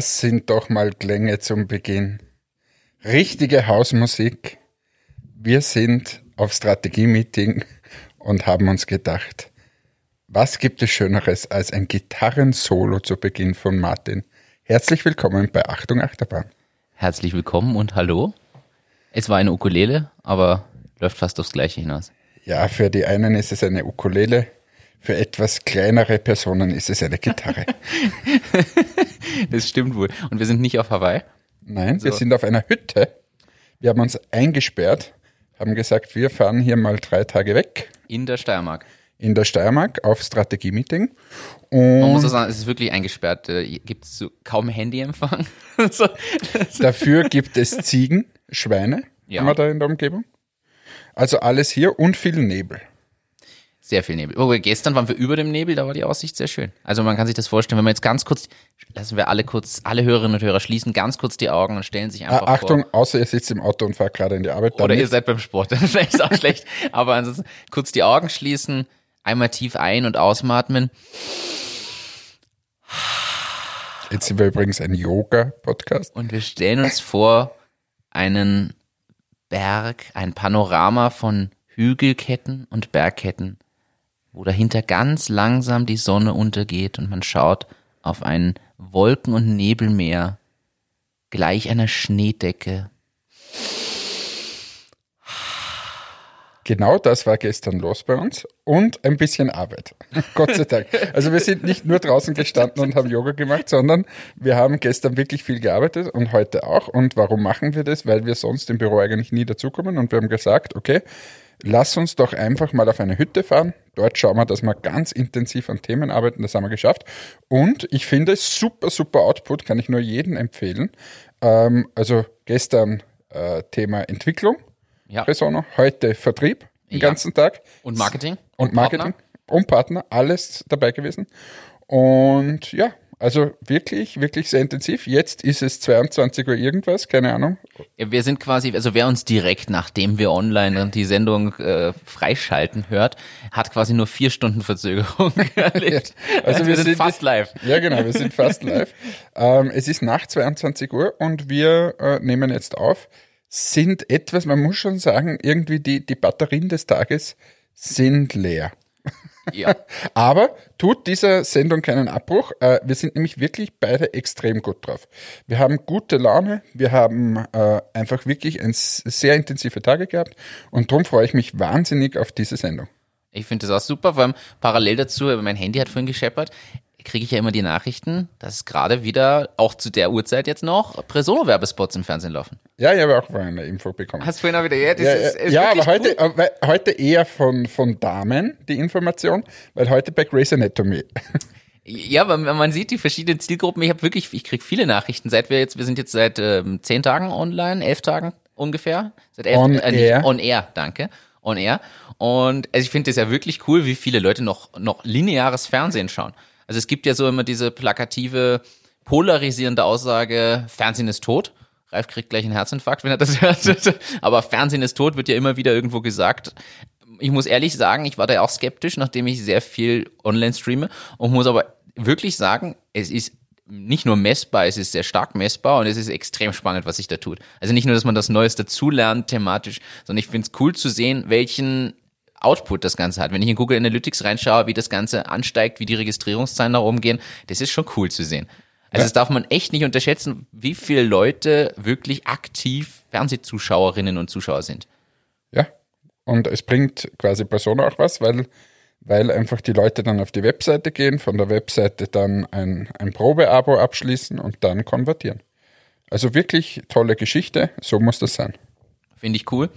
Das sind doch mal Klänge zum Beginn. Richtige Hausmusik. Wir sind auf Strategie-Meeting und haben uns gedacht, was gibt es Schöneres als ein Gitarrensolo zu Beginn von Martin? Herzlich willkommen bei Achtung Achterbahn. Herzlich willkommen und hallo. Es war eine Ukulele, aber läuft fast aufs Gleiche hinaus. Ja, für die einen ist es eine Ukulele, für etwas kleinere Personen ist es eine Gitarre. das stimmt wohl. Und wir sind nicht auf Hawaii. Nein, so. wir sind auf einer Hütte. Wir haben uns eingesperrt, haben gesagt, wir fahren hier mal drei Tage weg. In der Steiermark. In der Steiermark auf Strategie-Meeting. Man muss auch sagen, es ist wirklich eingesperrt. Gibt es so kaum Handyempfang. so. Dafür gibt es Ziegen, Schweine, ja. haben wir da in der Umgebung. Also alles hier und viel Nebel. Sehr viel Nebel. Oh, gestern waren wir über dem Nebel, da war die Aussicht sehr schön. Also man kann sich das vorstellen, wenn man jetzt ganz kurz, lassen wir alle kurz, alle Hörerinnen und Hörer schließen ganz kurz die Augen und stellen sich einfach ah, Achtung, vor. außer ihr sitzt im Auto und fahrt gerade in die Arbeit. Oder ihr seid beim Sport, dann vielleicht ist auch schlecht. Aber ansonsten kurz die Augen schließen, einmal tief ein- und ausatmen. Jetzt sind wir übrigens ein Yoga-Podcast. Und wir stellen uns vor einen Berg, ein Panorama von Hügelketten und Bergketten wo dahinter ganz langsam die Sonne untergeht und man schaut auf ein Wolken- und Nebelmeer gleich einer Schneedecke. Genau das war gestern los bei uns und ein bisschen Arbeit. Gott sei Dank. Also wir sind nicht nur draußen gestanden und haben Yoga gemacht, sondern wir haben gestern wirklich viel gearbeitet und heute auch. Und warum machen wir das? Weil wir sonst im Büro eigentlich nie dazukommen und wir haben gesagt, okay, lass uns doch einfach mal auf eine Hütte fahren. Dort schauen wir, dass wir ganz intensiv an Themen arbeiten. Das haben wir geschafft. Und ich finde, super, super Output, kann ich nur jedem empfehlen. Ähm, also gestern äh, Thema Entwicklung, ja. Presono, heute Vertrieb den ja. ganzen Tag. Und Marketing. Und, und Marketing. Partner. Und Partner, alles dabei gewesen. Und ja, also wirklich, wirklich sehr intensiv. Jetzt ist es 22 Uhr irgendwas, keine Ahnung. Ja, wir sind quasi, also wer uns direkt, nachdem wir online die Sendung äh, freischalten hört, hat quasi nur vier Stunden Verzögerung erlebt. also, also wir, wir, sind, fast live. Ja, genau, wir sind fast live. ähm, es ist nach 22 Uhr und wir äh, nehmen jetzt auf. Sind etwas, man muss schon sagen, irgendwie die, die Batterien des Tages sind leer. Ja. Aber tut dieser Sendung keinen Abbruch. Äh, wir sind nämlich wirklich beide extrem gut drauf. Wir haben gute Laune, wir haben äh, einfach wirklich ein, sehr intensive Tage gehabt und darum freue ich mich wahnsinnig auf diese Sendung. Ich finde das auch super, vor allem parallel dazu, mein Handy hat vorhin gescheppert kriege ich ja immer die Nachrichten, dass gerade wieder, auch zu der Uhrzeit jetzt noch, Presono-Werbespots im Fernsehen laufen. Ja, ich habe auch vorhin eine Info bekommen. Hast du vorhin auch wieder, ja, das ja, ist, ist Ja, aber heute, cool. heute eher von, von Damen, die Information, weil heute bei Grey's Anatomy. Ja, aber man sieht die verschiedenen Zielgruppen. Ich habe wirklich, ich kriege viele Nachrichten, seit wir jetzt, wir sind jetzt seit ähm, zehn Tagen online, elf Tagen ungefähr. Seit elf, on äh, air. On air, danke. On air. Und also ich finde das ja wirklich cool, wie viele Leute noch, noch lineares Fernsehen schauen. Also es gibt ja so immer diese plakative, polarisierende Aussage, Fernsehen ist tot. Ralf kriegt gleich einen Herzinfarkt, wenn er das hört. Aber Fernsehen ist tot wird ja immer wieder irgendwo gesagt. Ich muss ehrlich sagen, ich war da auch skeptisch, nachdem ich sehr viel online streame und muss aber wirklich sagen, es ist nicht nur messbar, es ist sehr stark messbar und es ist extrem spannend, was sich da tut. Also nicht nur, dass man das Neues dazulernt thematisch, sondern ich finde es cool zu sehen, welchen Output das Ganze hat. Wenn ich in Google Analytics reinschaue, wie das Ganze ansteigt, wie die Registrierungszahlen nach oben gehen, das ist schon cool zu sehen. Also ja. das darf man echt nicht unterschätzen, wie viele Leute wirklich aktiv Fernsehzuschauerinnen und Zuschauer sind. Ja, und es bringt quasi Persona auch was, weil, weil einfach die Leute dann auf die Webseite gehen, von der Webseite dann ein, ein Probeabo abschließen und dann konvertieren. Also wirklich tolle Geschichte, so muss das sein. Finde ich cool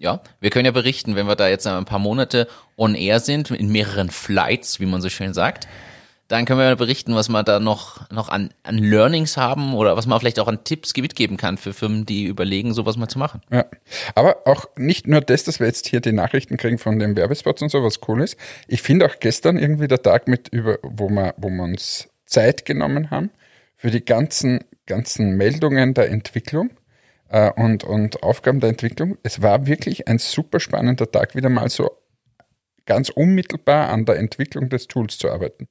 ja, wir können ja berichten, wenn wir da jetzt ein paar Monate on air sind, in mehreren Flights, wie man so schön sagt, dann können wir ja berichten, was wir da noch, noch an, an Learnings haben oder was man vielleicht auch an Tipps mitgeben kann für Firmen, die überlegen, sowas mal zu machen. Ja, aber auch nicht nur das, dass wir jetzt hier die Nachrichten kriegen von den Werbespots und so, was cool ist. Ich finde auch gestern irgendwie der Tag mit über, wo wir, wo wir uns Zeit genommen haben für die ganzen, ganzen Meldungen der Entwicklung äh, und, und Aufgaben der Entwicklung. Es war wirklich ein super spannender Tag, wieder mal so ganz unmittelbar an der Entwicklung des Tools zu arbeiten.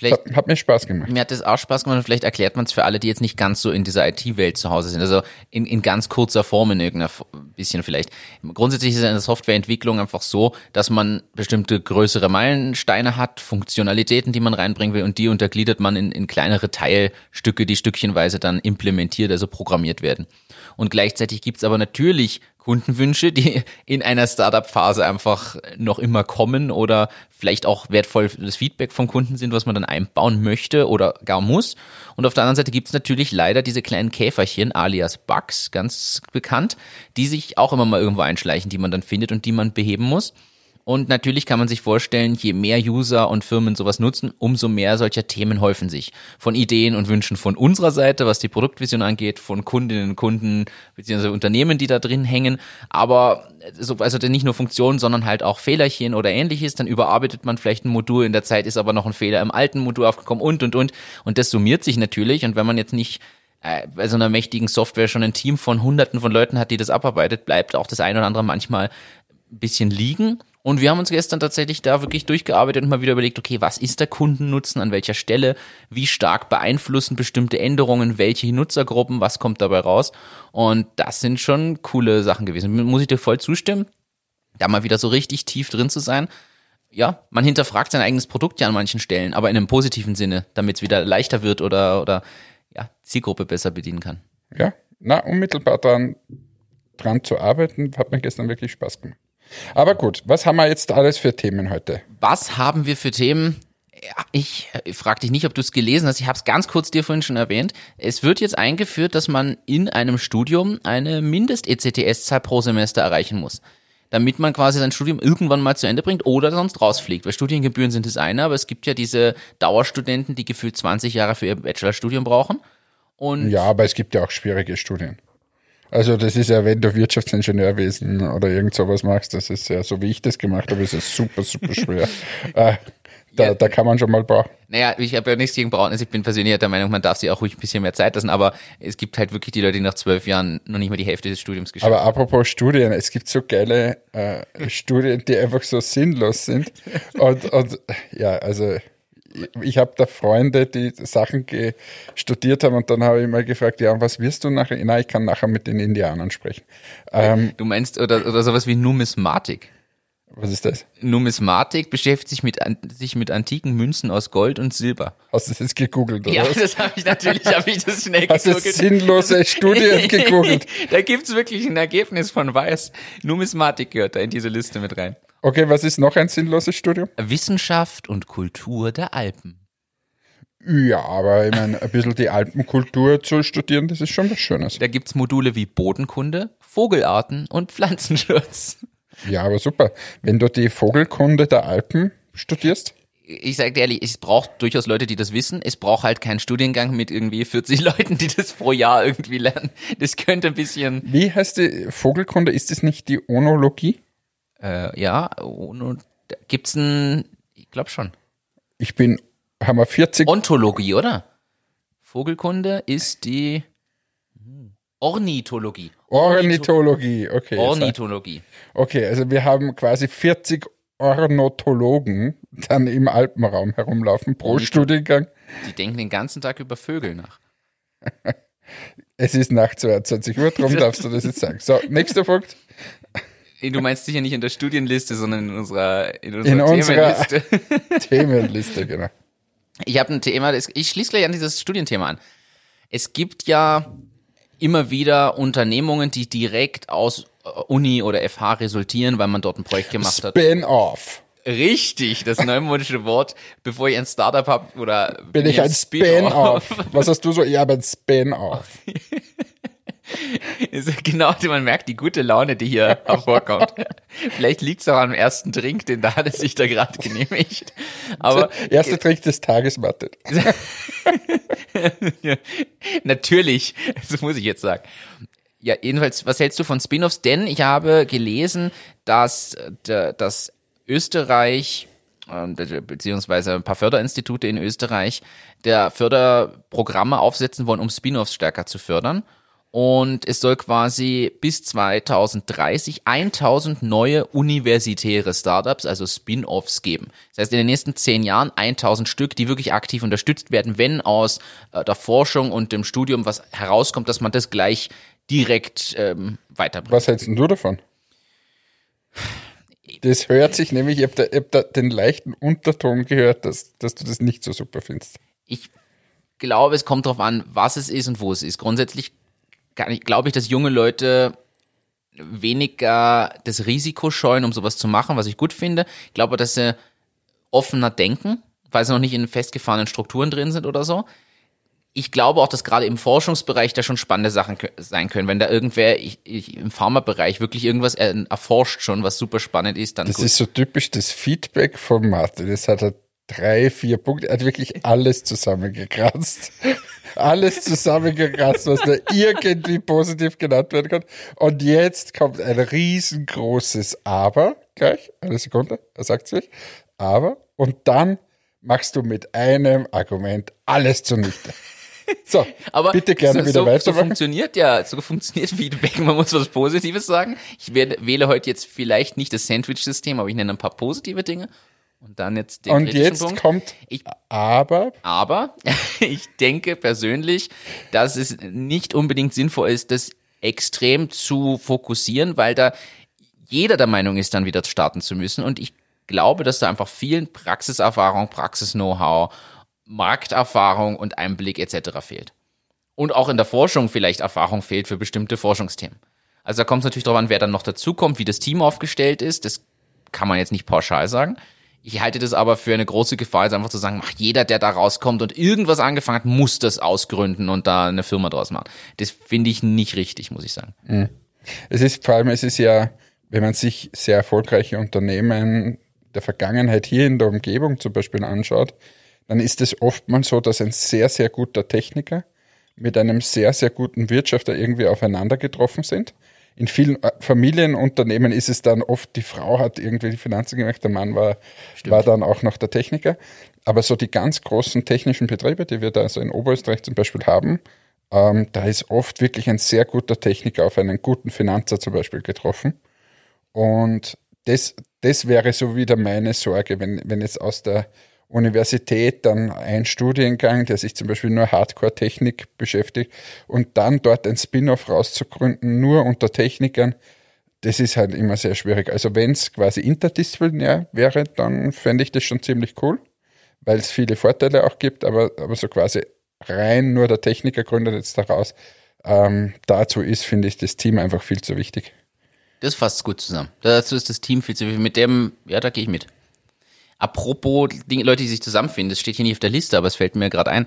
Vielleicht, Hat, hat mir Spaß gemacht. mir hat das auch Spaß gemacht und vielleicht erklärt man es für alle, die jetzt nicht ganz so in dieser IT-Welt zu Hause sind. Also in, in ganz kurzer Form in irgendeiner bisschen vielleicht. Grundsätzlich ist es in der Softwareentwicklung einfach so, dass man bestimmte größere Meilensteine hat, Funktionalitäten, die man reinbringen will und die untergliedert man in, in kleinere Teilstücke, die stückchenweise dann implementiert, also programmiert werden. Und gleichzeitig gibt's aber natürlich Kundenwünsche, die in einer Startup-Phase einfach noch immer kommen oder vielleicht auch wertvolles Feedback vom Kunden sind, was man dann einbauen möchte oder gar muss. Und auf der anderen Seite gibt's natürlich leider diese kleinen Käferchen, alias Bugs, ganz bekannt, die sich auch immer mal irgendwo einschleichen, die man dann findet und die man beheben muss. Und natürlich kann man sich vorstellen, je mehr User und Firmen sowas nutzen, umso mehr solcher Themen häufen sich. Von Ideen und Wünschen von unserer Seite, was die Produktvision angeht, von Kundinnen und Kunden beziehungsweise Unternehmen, die da drin hängen. Aber so, also nicht nur Funktionen, sondern halt auch Fehlerchen oder ähnliches. Dann überarbeitet man vielleicht ein Modul, in der Zeit ist aber noch ein Fehler im alten Modul aufgekommen und, und, und. Und das summiert sich natürlich. Und wenn man jetzt nicht äh, bei so einer mächtigen Software schon ein Team von hunderten von Leuten hat, die das abarbeitet, bleibt auch das eine oder andere manchmal ein bisschen liegen. Und wir haben uns gestern tatsächlich da wirklich durchgearbeitet und mal wieder überlegt, okay, was ist der Kundennutzen, an welcher Stelle, wie stark beeinflussen bestimmte Änderungen, welche Nutzergruppen, was kommt dabei raus. Und das sind schon coole Sachen gewesen. Muss ich dir voll zustimmen, da mal wieder so richtig tief drin zu sein. Ja, man hinterfragt sein eigenes Produkt ja an manchen Stellen, aber in einem positiven Sinne, damit es wieder leichter wird oder, oder ja, Zielgruppe besser bedienen kann. Ja, na, unmittelbar dran, dran zu arbeiten, hat mir gestern wirklich Spaß gemacht. Aber gut, was haben wir jetzt alles für Themen heute? Was haben wir für Themen? Ich äh, frage dich nicht, ob du es gelesen hast. Ich habe es ganz kurz dir vorhin schon erwähnt. Es wird jetzt eingeführt, dass man in einem Studium eine Mindest-ECTS-Zahl pro Semester erreichen muss. Damit man quasi sein Studium irgendwann mal zu Ende bringt oder sonst rausfliegt. Weil Studiengebühren sind das eine, aber es gibt ja diese Dauerstudenten, die gefühlt 20 Jahre für ihr Bachelorstudium brauchen. Und Ja, aber es gibt ja auch schwierige Studien. Also das ist ja, wenn du Wirtschaftsingenieurwesen oder irgend sowas machst, das ist ja, so wie ich das gemacht habe, ist es super, super schwer. äh, da, Ja. da kann man schon mal brauchen. Naja, ich habe ja nichts gegen Braun. Also ich bin persönlich der Meinung, man darf sich auch ruhig ein bisschen mehr Zeit lassen, aber es gibt halt wirklich die Leute, die nach zwölf Jahren noch nicht mal die Hälfte des Studiums geschafft Aber apropos Studien, es gibt so geile äh, Studien, die einfach so sinnlos sind. Und, und ja, also ich habe da Freunde, die Sachen studiert haben und dann habe ich mal gefragt, ja, was wirst du nachher? Nein, ich kann nachher mit den Indianern sprechen. Ähm, Du meinst, oder, oder sowas wie Numismatik. was ist das? Numismatik beschäftigt sich mit, sich mit antiken Münzen aus Gold und Silber. Hast du das jetzt gegoogelt oder Ja, was? das habe ich natürlich, habe ich das schnell Hast du gegoogelt. sinnlose Studien gegoogelt? da gibt's wirklich ein Ergebnis von Weiß. Numismatik gehört da in diese Liste mit rein. Okay, was ist noch ein sinnloses Studium? Wissenschaft und Kultur der Alpen. Ja, aber ich meine, ein bisschen die Alpenkultur zu studieren, das ist schon was Schönes. Da gibt's Module wie Bodenkunde, Vogelarten und Pflanzenschutz. Ja, aber super. Wenn du die Vogelkunde der Alpen studierst, ich sage dir ehrlich, es braucht durchaus Leute, die das wissen. Es braucht halt keinen Studiengang mit irgendwie 40 Leuten, die das pro Jahr irgendwie lernen. Das könnte ein bisschen, wie heißt die Vogelkunde? Ist es nicht die Onologie? Äh, ja, und da gibt's ein, ich glaube schon. Ich bin, haben wir 40, Ontologie, oder? Vogelkunde ist die hm, Ornithologie. Ornithologie, okay. Ornithologie. Okay, also wir haben quasi 40 Ornithologen dann im Alpenraum herumlaufen pro Studiengang. Die denken den ganzen Tag über Vögel nach. Es ist nach 22 Uhr, darum darfst du das jetzt sagen. So, nächster Punkt. Du meinst sicher nicht in der Studienliste, sondern in unserer, in unserer In unserer- Themenliste. Themenliste, genau. Ich habe ein Thema, ich schließe gleich an dieses Studienthema an. Es gibt ja immer wieder Unternehmungen, die direkt aus äh, Uni oder FH resultieren, weil man dort ein Projekt gemacht hat. Spin-off. Richtig, das neumodische Wort, bevor ich ein Startup habe oder Bin ich ein Spin-off? Was hast du so? Ich habe ein Spin-off. Genau, man merkt die gute Laune, die hier hervorkommt. Vielleicht liegt es auch am ersten Drink, den da hat es sich da gerade genehmigt. Aber Erster Trick des Tages, Mathe. Natürlich, das muss ich jetzt sagen. Ja, jedenfalls, was hältst du von Spin-offs? Denn ich habe gelesen, dass, äh, dass Österreich äh, beziehungsweise ein paar Förderinstitute in Österreich der Förderprogramme aufsetzen wollen, um Spin-offs stärker zu fördern. Und es soll quasi bis 2030 1000 neue universitäre Startups, also Spin-offs geben. Das heißt, in den nächsten zehn Jahren 1000 Stück, die wirklich aktiv unterstützt werden, wenn aus äh, der Forschung und dem Studium was herauskommt, dass man das gleich direkt ähm, weiterbringt. Was hältst du davon? Das hört sich nämlich, ich habe da, hab da den leichten Unterton gehört, dass, dass du das nicht so super findest. Ich glaube, es kommt darauf an, was es ist und wo es ist. Grundsätzlich glaube ich, dass junge Leute weniger das Risiko scheuen, um sowas zu machen, was ich gut finde. Ich glaube, dass sie offener denken, weil sie noch nicht in festgefahrenen Strukturen drin sind oder so. Ich glaube auch, dass gerade im Forschungsbereich da schon spannende Sachen sein können. Wenn da irgendwer ich, ich, im Pharmabereich wirklich irgendwas erforscht schon, was super spannend ist, dann Das gut. ist so typisch das Feedback von Martin. Das hat er drei, vier Punkte. Er hat wirklich alles zusammengekratzt. alles zusammengekratzt, was da irgendwie positiv genannt werden kann. Und jetzt kommt ein riesengroßes Aber. Gleich, eine Sekunde, er sagt sich. Aber. Und dann machst du mit einem Argument alles zunichte. So, Aber bitte gerne so, wieder so, weitermachen. So funktioniert ja, so funktioniert Feedback. Man muss was Positives sagen. Ich werde, wähle heute jetzt vielleicht nicht das Sandwich-System, aber ich nenne ein paar positive Dinge. Und dann jetzt den Und jetzt Punkt. kommt Ich- aber. Aber ich denke persönlich, dass es nicht unbedingt sinnvoll ist, das extrem zu fokussieren, weil da jeder der Meinung ist, dann wieder starten zu müssen. Und ich glaube, dass da einfach vielen Praxiserfahrung, Praxis-Know-how, Markterfahrung und Einblick etc. fehlt. Und auch in der Forschung vielleicht Erfahrung fehlt für bestimmte Forschungsthemen. Also da kommt es natürlich darauf an, wer dann noch dazukommt, wie das Team aufgestellt ist. Das kann man jetzt nicht pauschal sagen. Ich halte das aber für eine große Gefahr, jetzt einfach zu sagen, ach, jeder, der da rauskommt und irgendwas angefangen hat, muss das ausgründen und da eine Firma draus machen. Das finde ich nicht richtig, muss ich sagen. Es ist vor allem, es ist ja, wenn man sich sehr erfolgreiche Unternehmen der Vergangenheit hier in der Umgebung zum Beispiel anschaut, dann ist es oftmals so, dass ein sehr, sehr guter Techniker mit einem sehr, sehr guten Wirtschafter irgendwie aufeinander getroffen sind. In vielen äh, Familienunternehmen ist es dann oft, die Frau hat irgendwie die Finanzen gemacht, der Mann war, war dann auch noch der Techniker. Aber so die ganz großen technischen Betriebe, die wir da so in Oberösterreich zum Beispiel haben, ähm, da ist oft wirklich ein sehr guter Techniker auf einen guten Finanzer zum Beispiel getroffen. Und das, das wäre so wieder meine Sorge, wenn, wenn jetzt aus der Universität dann ein Studiengang, der sich zum Beispiel nur Hardcore-Technik beschäftigt und dann dort ein Spin-off rauszugründen, nur unter Technikern, das ist halt immer sehr schwierig. Also wenn es quasi interdisziplinär wäre, dann fände ich das schon ziemlich cool, weil es viele Vorteile auch gibt, aber, aber so quasi rein nur der Techniker gründet jetzt daraus. Ähm, dazu ist, finde ich, das Team einfach viel zu wichtig. Das fasst gut zusammen. Dazu ist das Team viel zu viel. Mit dem, ja, da gehe ich mit. Apropos die Leute, die sich zusammenfinden, das steht hier nicht auf der Liste, aber es fällt mir gerade ein.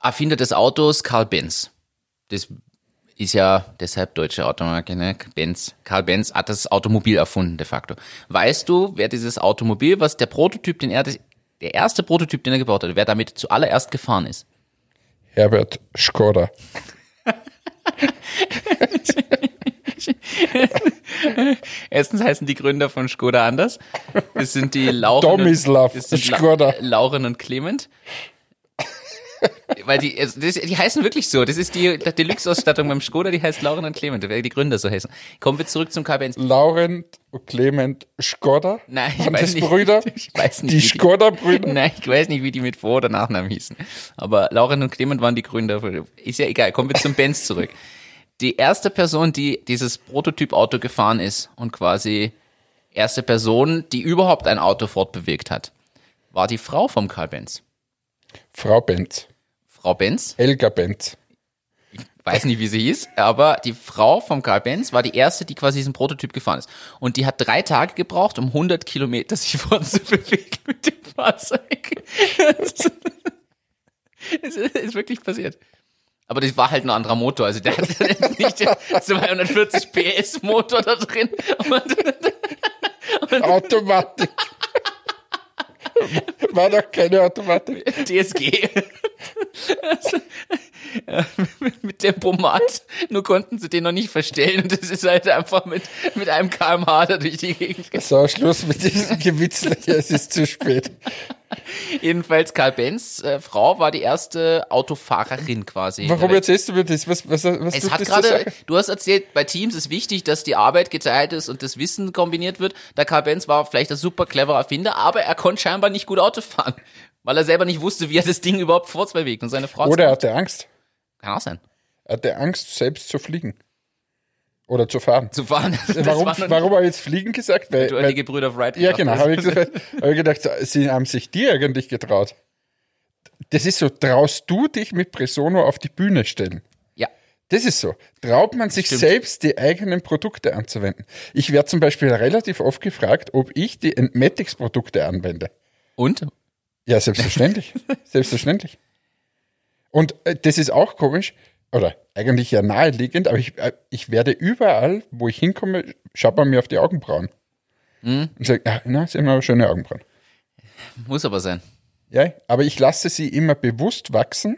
Erfinder des Autos, Karl Benz. Das ist ja deshalb deutsche Automarke, ne? Benz. Karl Benz hat das Automobil erfunden, de facto. Weißt du, wer dieses Automobil, was der Prototyp, den er, der erste Prototyp, den er gebaut hat, wer damit zuallererst gefahren ist? Herbert Skoda. Erstens heißen die Gründer von Skoda anders. Das sind die Lauren, Tomislav und, sind La-. Lauren und Clement. Weil die, also das, die heißen wirklich so. Das ist die Deluxe-Ausstattung beim Skoda, die heißt Lauren und Clement, weil die Gründer so heißen. Kommen wir zurück zum K-Benz. Laurent und Clement Skoda. Nein, ich weiß nicht. Brüder? Ich weiß nicht. Die Skoda-Brüder? Nein, ich weiß nicht, wie die mit Vor- oder Nachnamen hießen. Aber Lauren und Clement waren die Gründer. Ist ja egal. Kommen wir zum Benz zurück. Die erste Person, die dieses Prototyp-Auto gefahren ist und quasi erste Person, die überhaupt ein Auto fortbewegt hat, war die Frau vom Karl Benz. Frau Benz. Frau Benz, Elga Benz. weiß nicht, wie sie hieß, aber die Frau vom Karl Benz war die erste, die quasi diesen Prototyp gefahren ist. Und die hat drei Tage gebraucht, um 100 Kilometer sich fortzubewegen mit dem Fahrzeug. Das ist, ist wirklich passiert. Aber das war halt ein anderer Motor. Also der hatte jetzt nicht den 240 PS Motor da drin. Und Automatik. War doch keine Automatik. DSG. Also, ja, mit Tempomat. Nur konnten sie den noch nicht verstellen. Und das ist halt einfach mit, mit einem kmh da durch die Gegend. So, Schluss mit diesem Gewitzel. Ja, es ist zu spät. Jedenfalls Karl Benz äh, Frau war die erste Autofahrerin quasi. Warum erzählst du mir das? Was, was, was Es hat gerade, du hast erzählt, bei Teams ist wichtig, dass die Arbeit geteilt ist und das Wissen kombiniert wird. Der Karl Benz war vielleicht ein super cleverer Erfinder, aber er konnte scheinbar nicht gut Auto fahren, weil er selber nicht wusste, wie er das Ding überhaupt vorzubewegt und seine Frau Oder er hatte Angst. kann auch sein, Er hatte Angst, selbst zu fliegen. Oder zu fahren. zu fahren. Das warum warum habe ich jetzt fliegen gesagt? Weil, du weil, die Gebrüder Wright ja, genau. Habe ich, hab ich gedacht, sie haben sich dir eigentlich getraut. Das ist so, traust du dich mit Presono auf die Bühne stellen? Ja, Das ist so. Traut man sich Stimmt. selbst die eigenen Produkte anzuwenden? Ich werde zum Beispiel relativ oft gefragt, ob ich die Entmatics-Produkte anwende. und? Ja, selbstverständlich. selbstverständlich. Und äh, das ist auch komisch, oder eigentlich ja naheliegend, aber ich, äh, ich werde überall, wo ich hinkomme, schaut man mir auf die Augenbrauen. Und sagt, ah, na, sie haben aber schöne Augenbrauen. Muss aber sein. Ja, aber ich lasse sie immer bewusst wachsen,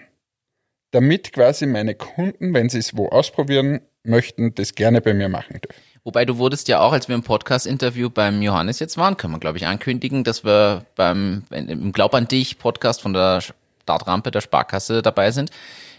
damit quasi meine Kunden, wenn sie es wo ausprobieren möchten, das gerne bei mir machen dürfen. Wobei du wurdest ja auch, als wir im Podcast-Interview beim Johannes jetzt waren, können wir, glaube ich, ankündigen, dass wir beim im Glaub an dich Podcast von der Startrampe der Sparkasse dabei sind.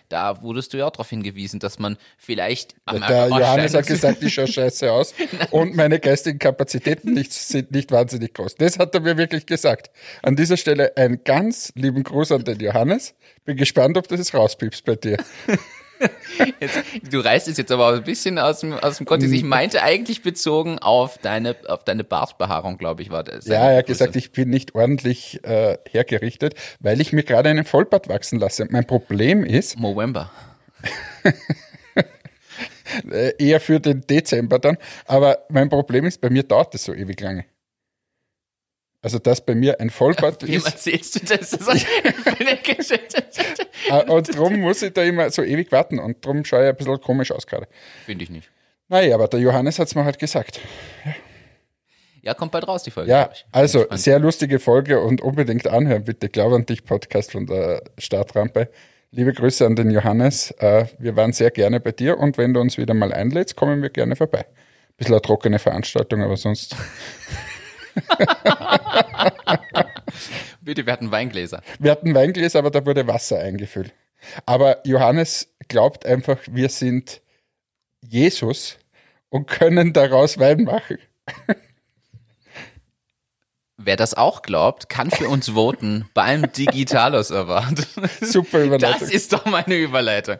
Da wurdest du ja auch darauf hingewiesen, dass man vielleicht am Der Johannes hat gesagt, ich schaue scheiße aus und meine geistigen Kapazitäten nicht, sind nicht wahnsinnig groß. Das hat er mir wirklich gesagt. An dieser Stelle einen ganz lieben Gruß an den Johannes. Bin gespannt, ob du das rauspiepst bei dir. Jetzt, du reißt es jetzt aber ein bisschen aus dem, aus dem Kontext. Ich Mhm. meinte eigentlich bezogen auf deine, auf deine Bartbehaarung, glaube ich, war das. Ja, er hat gesagt, ich bin nicht ordentlich äh, hergerichtet, weil ich mir gerade einen Vollbart wachsen lasse. Mein Problem ist, Movember. äh, eher für den Dezember dann, aber mein Problem ist, bei mir dauert es so ewig lange. Also, dass bei mir ein Vollbart Wem ist erzählst du das? das äh, und darum muss ich da immer so ewig warten und darum schaue ich ein bisschen komisch aus gerade. Finde ich nicht. Naja, aber der Johannes hat es mir halt gesagt. Ja, kommt bald raus, die Folge. Ja, also gespannt. sehr lustige Folge und unbedingt anhören, bitte. Glaub an dich Podcast von der Startrampe. Liebe Grüße an den Johannes. Äh, Wir waren sehr gerne bei dir und wenn du uns wieder mal einlädst, kommen wir gerne vorbei. Bisschen eine trockene Veranstaltung, aber sonst. Bitte, wir hatten Weingläser. Wir hatten Weingläser, aber da wurde Wasser eingefüllt. Aber Johannes glaubt einfach, wir sind Jesus und können daraus Wein machen. Wer das auch glaubt, kann für uns voten beim Digitalos Award. Super Überleitung. Das ist doch meine Überleitung.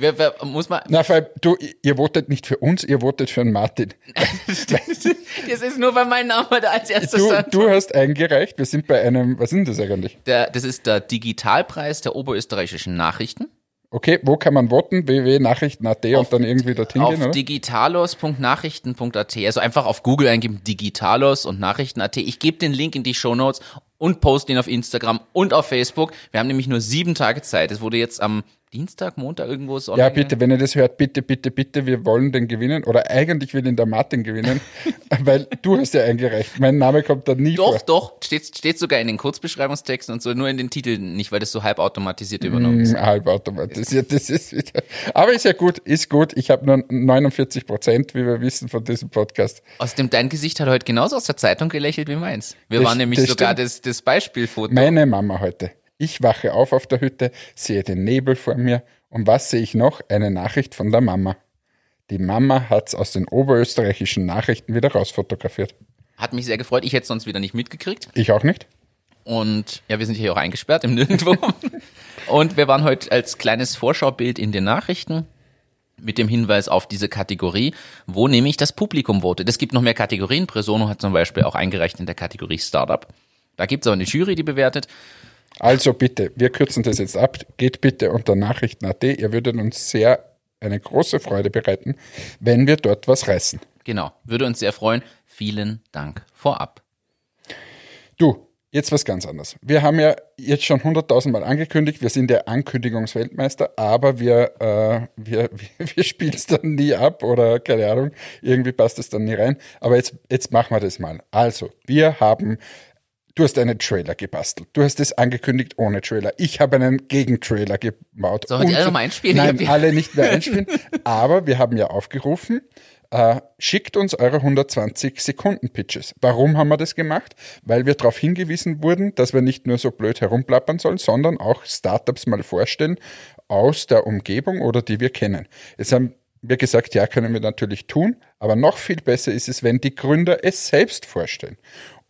Wer, wer, muss man, Na, vor allem, du, ihr votet nicht für uns, ihr votet für den Martin. das ist nur, weil mein Name da als erstes Du, stand. du hast eingereicht, wir sind bei einem, was ist denn das eigentlich? Der, das ist der Digitalpreis der oberösterreichischen Nachrichten. Okay, wo kann man voten? www.nachrichten.at und dann irgendwie dorthin Auf gehen, oder? digitalos.nachrichten.at, also einfach auf Google eingeben, Digitalos und Nachrichten.at. Ich gebe den Link in die Shownotes und poste ihn auf Instagram und auf Facebook. Wir haben nämlich nur sieben Tage Zeit. Es wurde jetzt am Dienstag, Montag irgendwo so Ja, bitte, wenn ihr das hört, bitte, bitte, bitte, wir wollen den gewinnen. Oder eigentlich will ihn der Martin gewinnen, weil du hast ja eingereicht. Mein Name kommt da nie Doch, vor. doch, steht, steht sogar in den Kurzbeschreibungstexten und so, nur in den Titeln nicht, weil das so halbautomatisiert übernommen ist. Hm, Halbautomatisiert, das ist wieder. Aber ist ja gut, ist gut. Ich habe nur 49 Prozent, wie wir wissen, von diesem Podcast. Außerdem, dein Gesicht hat heute genauso aus der Zeitung gelächelt wie meins. Wir Das- waren nämlich sogar stimmt. das, das Beispielfoto. Meine Mama heute. Ich wache auf auf der Hütte, sehe den Nebel vor mir und was sehe ich noch? Eine Nachricht von der Mama. Die Mama hat's aus den oberösterreichischen Nachrichten wieder rausfotografiert. Hat mich sehr gefreut. Ich hätte es sonst wieder nicht mitgekriegt. Ich auch nicht. Und ja, wir sind hier auch eingesperrt im Nirgendwo. und wir waren heute als kleines Vorschaubild in den Nachrichten mit dem Hinweis auf diese Kategorie, wo nämlich das Publikum votet. Es gibt noch mehr Kategorien. Presono hat zum Beispiel auch eingereicht in der Kategorie Startup. Da gibt es aber eine Jury, die bewertet. Also bitte, wir kürzen das jetzt ab. Geht bitte unter Nachrichten.at. Ihr würdet uns sehr eine große Freude bereiten, wenn wir dort was reißen. Genau, würde uns sehr freuen. Vielen Dank vorab. Du, jetzt was ganz anderes. Wir haben ja jetzt schon hunderttausendmal angekündigt, wir sind der Ankündigungsweltmeister, aber wir, äh, wir, wir, wir spielen es dann nie ab oder keine Ahnung, irgendwie passt es dann nie rein. Aber jetzt, jetzt machen wir das mal. Also, wir haben, du hast einen Trailer gebastelt. Du hast es angekündigt ohne Trailer. Ich habe einen Gegentrailer gebaut. Sollen wir die alle noch mal einspielen? Nein, alle nicht mehr einspielen. aber wir haben ja aufgerufen, äh, schickt uns eure 120 Sekunden Pitches. Warum haben wir das gemacht? Weil wir darauf hingewiesen wurden, dass wir nicht nur so blöd herumplappern sollen, sondern auch Startups mal vorstellen aus der Umgebung oder die wir kennen. Jetzt haben wir gesagt, ja, können wir natürlich tun, aber noch viel besser ist es, wenn die Gründer es selbst vorstellen.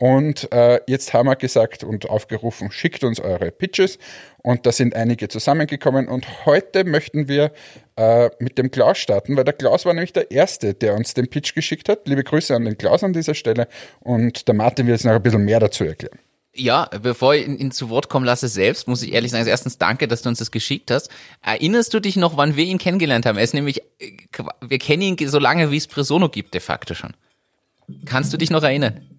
Und äh, jetzt haben wir gesagt und aufgerufen, schickt uns eure Pitches. Und da sind einige zusammengekommen. Und heute möchten wir äh, mit dem Klaus starten, weil der Klaus war nämlich der Erste, der uns den Pitch geschickt hat. Liebe Grüße an den Klaus an dieser Stelle. Und der Martin wird jetzt noch ein bisschen mehr dazu erklären. Ja, bevor ich ihn, zu Wort kommen lasse selbst, muss ich ehrlich sagen, also erstens danke, dass du uns das geschickt hast. Erinnerst du dich noch, wann wir ihn kennengelernt haben? Er ist nämlich, äh, wir kennen ihn so lange, wie es Presono gibt, de facto schon. Kannst du dich noch erinnern?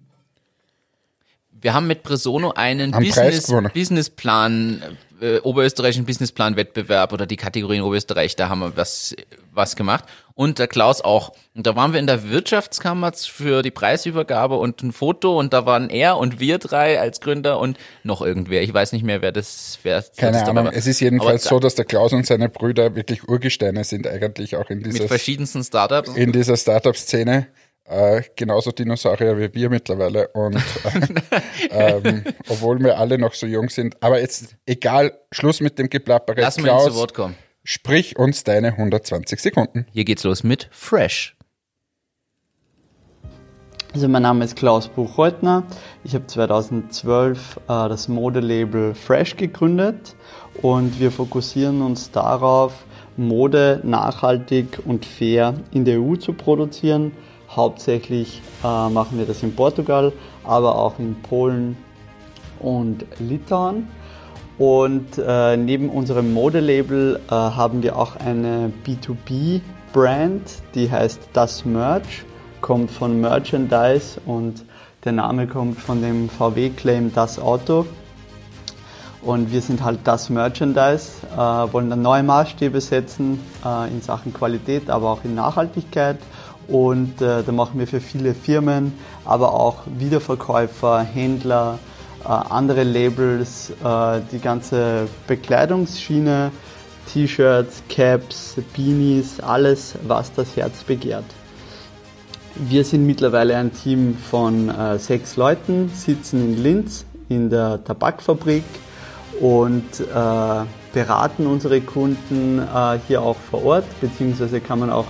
Wir haben mit Presono einen Business. Businessplan, äh, oberösterreichischen Businessplan-Wettbewerb oder die Kategorie in Oberösterreich, da haben wir was, was gemacht. Und der Klaus auch. Und da waren wir in der Wirtschaftskammer für die Preisübergabe und ein Foto und da waren er und wir drei als Gründer und noch irgendwer. Ich weiß nicht mehr, wer das, wer das Keine dabei Ahnung. war. Es ist jedenfalls Aber so, dass der Klaus und seine Brüder wirklich Urgesteine sind eigentlich auch in mit dieser, verschiedensten Startups. in dieser Startup-Szene. Äh, genauso Dinosaurier wie wir mittlerweile. Und äh, ähm, obwohl wir alle noch so jung sind. Aber jetzt, egal, Schluss mit dem Geplappere. Lass mal ihn zu Klaus, Wort kommen. sprich uns deine 120 Sekunden. Hier geht's los mit Fresh. Also mein Name ist Klaus Buchreutner. Ich habe 2012 äh, das Modelabel Fresh gegründet und wir fokussieren uns darauf, Mode nachhaltig und fair in der EU zu produzieren. Hauptsächlich äh, machen wir das in Portugal, aber auch in Polen und Litauen. Und äh, neben unserem Modelabel äh, haben wir auch eine B2B-Brand, die heißt Das Merch, kommt von Merchandise und der Name kommt von dem VW-Claim Das Auto. Und wir sind halt das Merchandise, äh, wollen dann neue Maßstäbe setzen äh, in Sachen Qualität, aber auch in Nachhaltigkeit. Und äh, da machen wir für viele Firmen, aber auch Wiederverkäufer, Händler, äh, andere Labels, äh, die ganze Bekleidungsschiene, T-Shirts, Caps, Beanies, alles, was das Herz begehrt. Wir sind mittlerweile ein Team von äh, sechs Leuten, sitzen in Linz in der Tabakfabrik und äh, beraten unsere Kunden äh, hier auch vor Ort, beziehungsweise kann man auch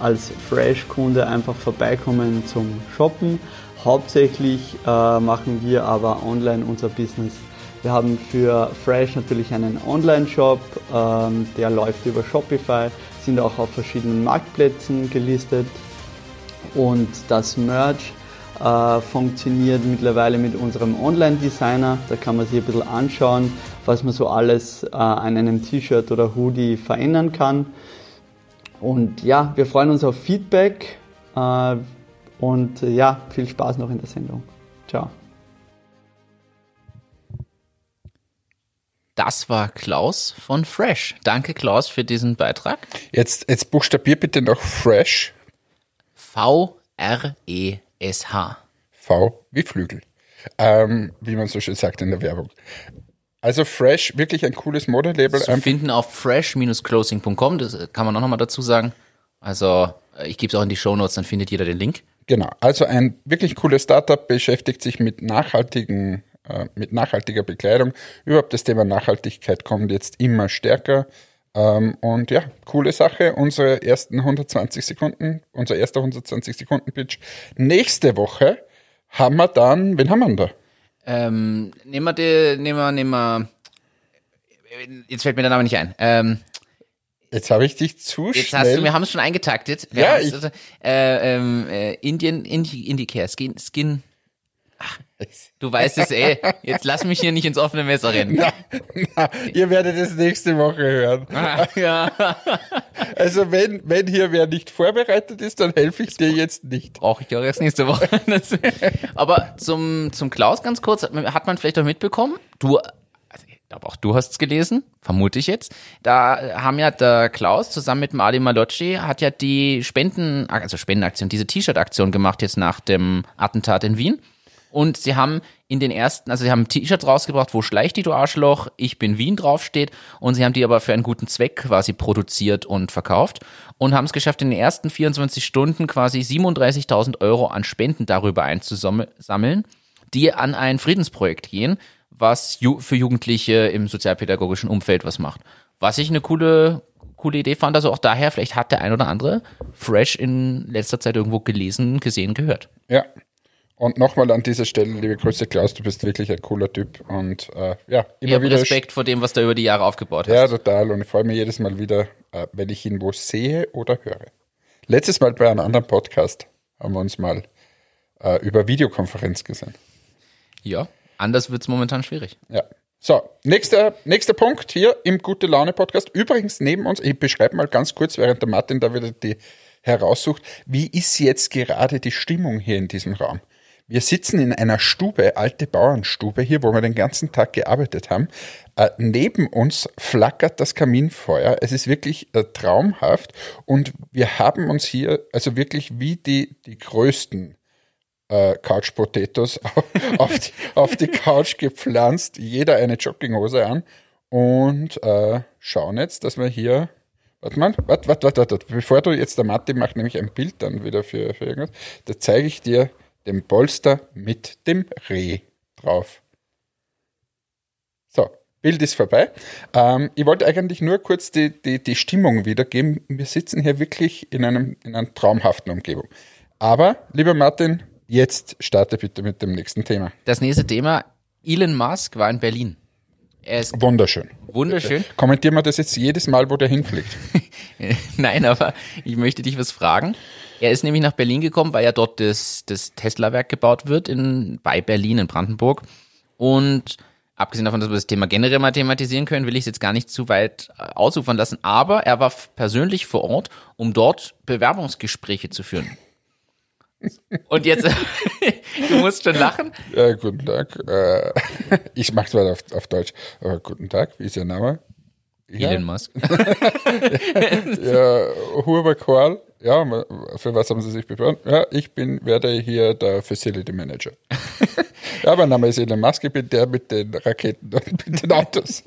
als Fresh-Kunde einfach vorbeikommen zum Shoppen. Hauptsächlich äh, machen wir aber online unser Business. Wir haben für Fresh natürlich einen Online-Shop, ähm, der läuft über Shopify, sind auch auf verschiedenen Marktplätzen gelistet und das Merch äh, funktioniert mittlerweile mit unserem Online-Designer. Da kann man sich ein bisschen anschauen, was man so alles äh, an einem T-Shirt oder Hoodie verändern kann. Und ja, wir freuen uns auf Feedback äh, und äh, ja, viel Spaß noch in der Sendung. Ciao. Das war Klaus von Fresh. Danke, Klaus, für diesen Beitrag. Jetzt, jetzt buchstabier bitte noch Fresh. V-R-E-S-H. V wie Flügel. Ähm, wie man so schön sagt in der Werbung. Also Fresh, wirklich ein cooles Modelabel. Zu finden auf fresh-closing.com, das kann man auch nochmal dazu sagen. Also, äh, ich gebe es auch in die Shownotes, dann findet jeder den Link. Genau, also ein wirklich cooles Startup beschäftigt sich mit nachhaltigen, äh, mit nachhaltiger Bekleidung. Überhaupt das Thema Nachhaltigkeit kommt jetzt immer stärker. Ähm, und ja, coole Sache. Unsere ersten 120 Sekunden, unser erster 120 Sekunden Pitch. Nächste Woche haben wir dann, wen haben wir denn da? Ähm, nehmen wir die, nehmen wir, nehmen wir, jetzt fällt mir der Name nicht ein. Ähm, Jetzt habe ich dich zu jetzt schnell. hast du, wir haben es schon eingetaktet. Wir Ja, ich- also, äh, ähm, äh, Indian, Indi, Indicare, Skin, Skin, du weißt es eh. Jetzt lass mich hier nicht ins offene Messer rennen. na, na, ihr werdet es nächste Woche hören. ja. Also wenn, wenn hier wer nicht vorbereitet ist, dann helfe ich dir jetzt nicht. brauche ich auch erst nächste Woche. Das, aber zum, zum Klaus ganz kurz, hat man- vielleicht auch mitbekommen, du, also ich glaube auch du hast es gelesen, vermute ich jetzt, da haben ja der Klaus zusammen mit dem Ali Malocci hat ja die Spenden, also Spendenaktion, diese T-Shirt-Aktion gemacht jetzt nach dem Attentat in Wien. Und sie haben in den ersten, also sie haben T-Shirts rausgebracht, wo Schleich die du Arschloch, ich bin Wien draufsteht. Und sie haben die aber für einen guten Zweck quasi produziert und verkauft. Und haben es geschafft, in den ersten 24 Stunden quasi 37.000 Euro an Spenden darüber einzusammeln, die an ein Friedensprojekt gehen, was für Jugendliche im sozialpädagogischen Umfeld was macht. Was ich eine coole, coole Idee fand. Also auch daher, vielleicht hat der ein oder andere Fresh in letzter Zeit irgendwo gelesen, gesehen, gehört. Ja. Und nochmal an dieser Stelle, liebe Grüße, Klaus, du bist wirklich ein cooler Typ und äh, ja, immer Ich habe wieder. Respekt vor dem, was du über die Jahre aufgebaut hast. Ja, total. Und ich freue mich jedes Mal wieder, äh, wenn ich ihn wo sehe oder höre. Letztes Mal bei einem anderen Podcast haben wir uns mal äh, über Videokonferenz gesehen. Ja, anders wird's momentan schwierig. Ja. So, nächster, nächster Punkt hier im Gute Laune Podcast. Übrigens neben uns, ich beschreibe mal ganz kurz, während der Martin da wieder die heraussucht, wie ist jetzt gerade die Stimmung hier in diesem Raum? Wir sitzen in einer Stube, alte Bauernstube hier, wo wir den ganzen Tag gearbeitet haben. Äh, neben uns flackert das Kaminfeuer. Es ist wirklich äh, traumhaft. Und wir haben uns hier also wirklich wie die, die größten äh, Couch Potatoes auf, die, auf die Couch gepflanzt, jeder eine Jogginghose an. Und äh, schauen jetzt, dass wir hier, warte mal, warte, warte, warte, warte, bevor du jetzt der Matti macht nämlich ein Bild dann wieder für, für irgendwas, da zeige ich dir den Polster mit dem Reh drauf. So, Bild ist vorbei. Ähm, ich wollte eigentlich nur kurz die, die, die Stimmung wiedergeben. Wir sitzen hier wirklich in, einem, in einer traumhaften Umgebung. Aber, lieber Martin, jetzt starte bitte mit dem nächsten Thema. Das nächste Thema, Elon Musk war in Berlin. Er ist Wunderschön. wunderschön. Kommentieren wir das jetzt jedes Mal, wo der hinfliegt. Nein, aber ich möchte dich was fragen. Er ist nämlich nach Berlin gekommen, weil ja dort das, das Tesla-Werk gebaut wird in, bei Berlin in Brandenburg. Und abgesehen davon, dass wir das Thema generell mal thematisieren können, will ich es jetzt gar nicht zu weit äh, ausufern lassen. Aber er war persönlich vor Ort, um dort Bewerbungsgespräche zu führen. Und jetzt, du musst schon lachen. Äh, guten Tag. Äh, ich mache es mal auf, auf Deutsch. Äh, guten Tag, wie ist Ihr Name? Ja, Elon Musk. ja, Huber Korl. Ja, für was haben Sie sich beworben? Ja, ich bin, werde hier der Facility Manager. Ja, mein Name ist Elon Musk, ich bin der mit den Raketen und mit den Autos.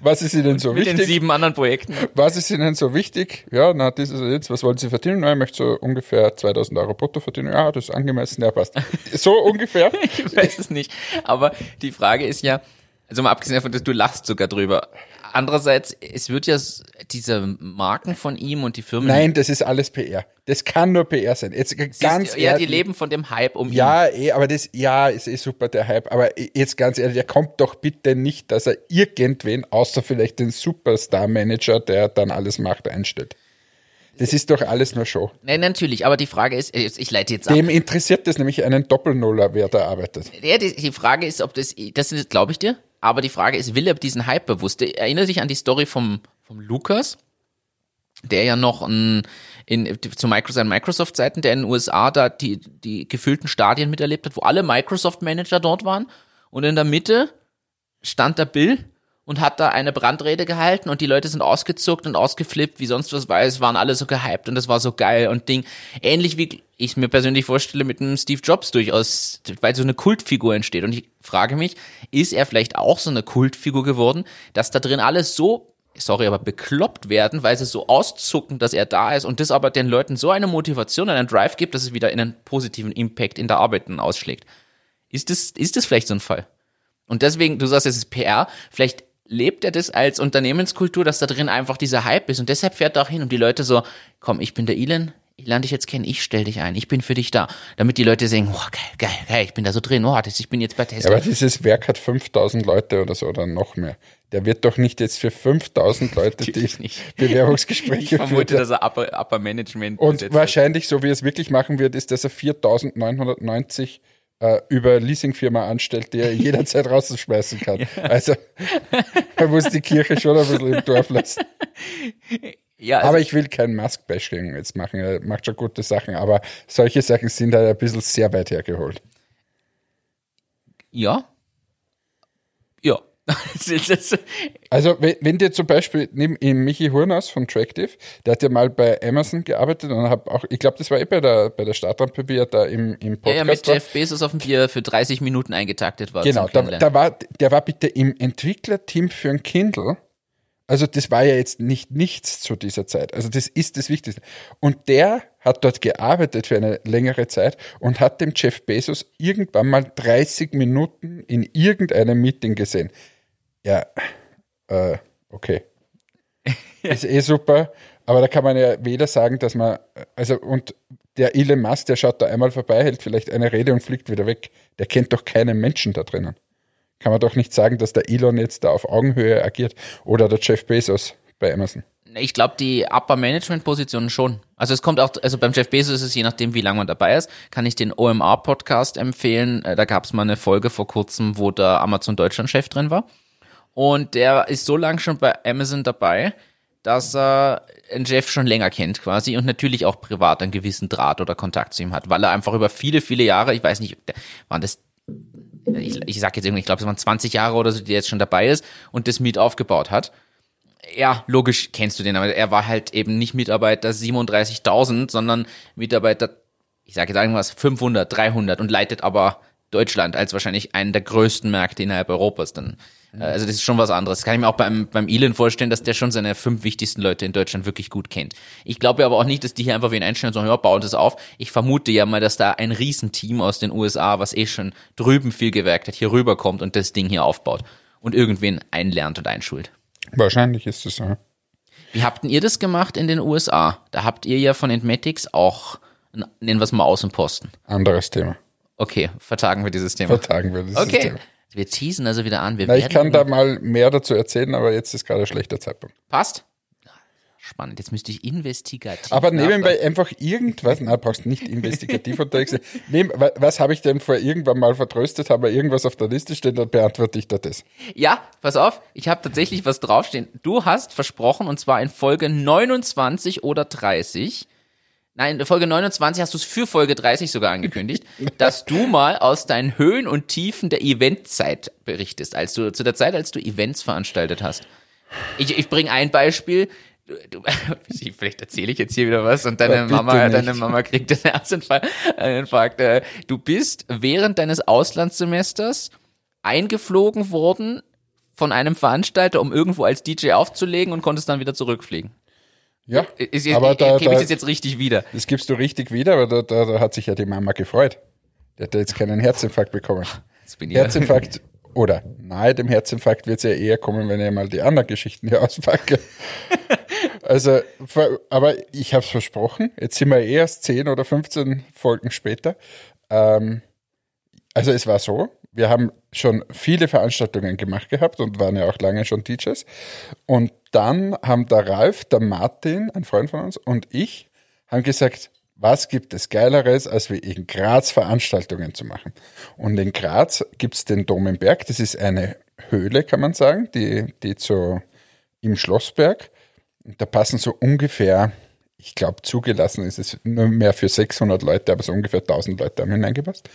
was ist Ihnen so Mit den wichtig? sieben anderen Projekten. Was ist Ihnen so wichtig? Ja, na, dieses jetzt, was wollen Sie verdienen? Na, ich möchte so ungefähr 2000 Euro brutto verdienen. Ja, das ist angemessen, ja, passt. So ungefähr? Ich weiß es nicht. Aber die Frage ist ja, also mal abgesehen davon, dass du lachst sogar drüber. Andererseits, es wird ja diese Marken von ihm und die Firmen. Nein, das ist alles PR. Das kann nur PR sein. Jetzt siehst, ganz ja, die ehrlich. leben von dem Hype um ihn. Ja, eh, aber das, ja, ist eh super, der Hype. Aber jetzt ganz ehrlich, der kommt doch bitte nicht, dass er irgendwen, außer vielleicht den Superstar-Manager, der dann alles macht, einstellt. Das ist doch alles nur Show. Nein, natürlich. Aber die Frage ist, äh, ich leite jetzt ab. Dem interessiert das nämlich einen Doppelnuller, wer da arbeitet. Ja, die, die Frage ist, ob das, das glaube ich dir. Aber die Frage ist, will er diesen Hype bewusst? Erinnere dich an die Story vom, vom Lukas, der ja noch ein, in, zu Microsoft, Microsoft-Zeiten, der in den USA da die, die gefüllten Stadien miterlebt hat, wo alle Microsoft-Manager dort waren. Und in der Mitte stand der Bill und hat da eine Brandrede gehalten und die Leute sind ausgezuckt und ausgeflippt, wie sonst was, weil es waren alle so gehypt und das war so geil und Ding. Ähnlich wie ich mir persönlich vorstelle mit einem Steve Jobs durchaus, weil so eine Kultfigur entsteht. Und ich frage mich, ist er vielleicht auch so eine Kultfigur geworden, dass da drin alles so, sorry, aber bekloppt werden, weil sie so auszucken, dass er da ist und das aber den Leuten so eine Motivation, einen Drive gibt, dass es wieder in einen positiven Impact in der Arbeit ausschlägt. Ist das, ist das vielleicht so ein Fall? Und deswegen, du sagst, es ist PR, vielleicht lebt er das als Unternehmenskultur, dass da drin einfach dieser Hype ist und deshalb fährt er auch hin und die Leute so, komm, ich bin der Elon, ich lerne dich jetzt kennen, ich stell dich ein, ich bin für dich da, damit die Leute sehen, oh, geil, geil, geil, ich bin da so drin, oh, das, ich bin jetzt bei Ja, Tesla. aber dieses Werk hat 5000 Leute oder so oder noch mehr. Der wird doch nicht jetzt für 5000 Leute die nicht. ich Bewerbungsgespräche vermute, führen. dass er Upper, Upper Management Und wahrscheinlich, so wie er es wirklich machen wird, ist, dass er 4990 äh, über Leasingfirma anstellt, die er jederzeit rausschmeißen kann. Also er muss die Kirche schon ein bisschen im Dorf lassen. ja, also, Aber ich will kein Mask-Bashing jetzt machen. Er macht schon gute Sachen, aber solche Sachen sind halt ein bisschen sehr weit hergeholt. ja. Ja. Also wenn, wenn dir zum Beispiel neben ihm Michi Hurnas von Tractive, der hat ja mal bei Amazon gearbeitet und hab auch, ich glaube, das war eh bei der bei der Startrampe, wie er da im, im Podcast Ja, ja, mit war. Jeff Bezos auf dem Bier für 30 Minuten eingetaktet war. Genau, da, da war, der war bitte im Entwicklerteam für ein Kindle. Also das war ja jetzt nicht nichts zu dieser Zeit. Also das ist das Wichtigste. Und der hat dort gearbeitet für eine längere Zeit und hat dem Jeff Bezos irgendwann mal 30 Minuten in irgendeinem Meeting gesehen. Ja, äh, okay. Ist eh super, aber da kann man ja weder sagen, dass man, also und der Elon Musk, der schaut da einmal vorbei, hält vielleicht eine Rede und fliegt wieder weg. Der kennt doch keinen Menschen da drinnen. Kann man doch nicht sagen, dass der Elon jetzt da auf Augenhöhe agiert oder der Jeff Bezos bei Amazon. Ich glaube, die Upper Management Positionen schon. Also es kommt auch, also beim Jeff Bezos ist es je nachdem, wie lange man dabei ist, kann ich den OMR Podcast empfehlen. Äh, Da gab es mal eine Folge vor kurzem, wo der Amazon Deutschland Chef drin war. Und der ist so lange schon bei Amazon dabei, dass er einen Jeff schon länger kennt quasi und natürlich auch privat einen gewissen Draht oder Kontakt zu ihm hat, weil er einfach über viele, viele Jahre, ich weiß nicht, waren das ich, ich sag jetzt irgendwie, ich glaube, es waren 20 Jahre oder so, die jetzt schon dabei ist und das mit aufgebaut hat. Ja, logisch kennst du den, aber er war halt eben nicht Mitarbeiter 37.000, sondern Mitarbeiter, ich sage jetzt irgendwas, 500, 300 und leitet aber Deutschland als wahrscheinlich einen der größten Märkte innerhalb Europas dann. Äh, Also das ist schon was anderes. Das kann ich mir auch beim, beim Elon vorstellen, dass der schon seine fünf wichtigsten Leute in Deutschland wirklich gut kennt. Ich glaube aber auch nicht, dass die hier einfach wen einstellen und sagen, ja, bauen das auf. Ich vermute ja mal, dass da ein Riesenteam aus den USA, was eh schon drüben viel gewerkt hat, hier rüberkommt und das Ding hier aufbaut und irgendwen einlernt und einschult. Wahrscheinlich ist es so. Wie habt denn ihr das gemacht in den USA? Da habt ihr ja von Entmatics auch, nennen wir es mal Außenposten. Anderes Thema. Okay, vertagen wir dieses Thema. Vertagen wir dieses Okay. Thema. Wir teasen also wieder an. Wir Na, ich kann da mal mehr dazu erzählen, aber jetzt ist gerade ein schlechter Zeitpunkt. Passt? Spannend. Jetzt müsste ich investigativ. Aber nebenbei einfach irgendwas, na, brauchst nicht investigativ unterwegs sein. Neben, was habe ich denn vor irgendwann mal vertröstet, haben wir irgendwas auf der Liste stehen, dann beantworte ich da das. Ja, pass auf, ich habe tatsächlich was draufstehen. Du hast versprochen, und zwar in Folge 29 oder 30, nein, in Folge 29 hast du es für Folge 30 sogar angekündigt, dass du mal aus deinen Höhen und Tiefen der Eventzeit berichtest, als du zu der Zeit, als du Events veranstaltet hast. Ich, ich bringe ein Beispiel. Du, du, vielleicht erzähle ich jetzt hier wieder was und deine bitte Mama, nicht. deine Mama kriegt einen Herzinfarkt. Einen Infarkt. Äh, Du bist während deines Auslandssemesters eingeflogen worden von einem Veranstalter, um irgendwo als DJ aufzulegen und konntest dann wieder zurückfliegen. Ja, Ist, jetzt- aber da, gebe ich das jetzt richtig wieder? das gibst du richtig wieder, aber da, da, da hat sich ja die Mama gefreut. Die hat ja jetzt keinen Herzinfarkt bekommen. Jetzt bin ich Herzinfarkt oder nahe dem Herzinfarkt wird es ja eher kommen, wenn ich mal die anderen Geschichten hier auspacke. Also, aber ich habe es versprochen. Jetzt sind wir erst 10 oder 15 Folgen später. Ähm, also es war so, wir haben schon viele Veranstaltungen gemacht gehabt und waren ja auch lange schon Teachers. Und dann haben der Ralf, der Martin, ein Freund von uns, und ich haben gesagt, was gibt es Geileres, als wie in Graz Veranstaltungen zu machen? Und in Graz gibt es den Dom im Berg. Das ist eine Höhle, kann man sagen, die, die zu, im Schlossberg. Da passen so ungefähr, ich glaube, zugelassen ist es nur mehr für 600 Leute, aber so ungefähr 1000 Leute haben hineingepasst.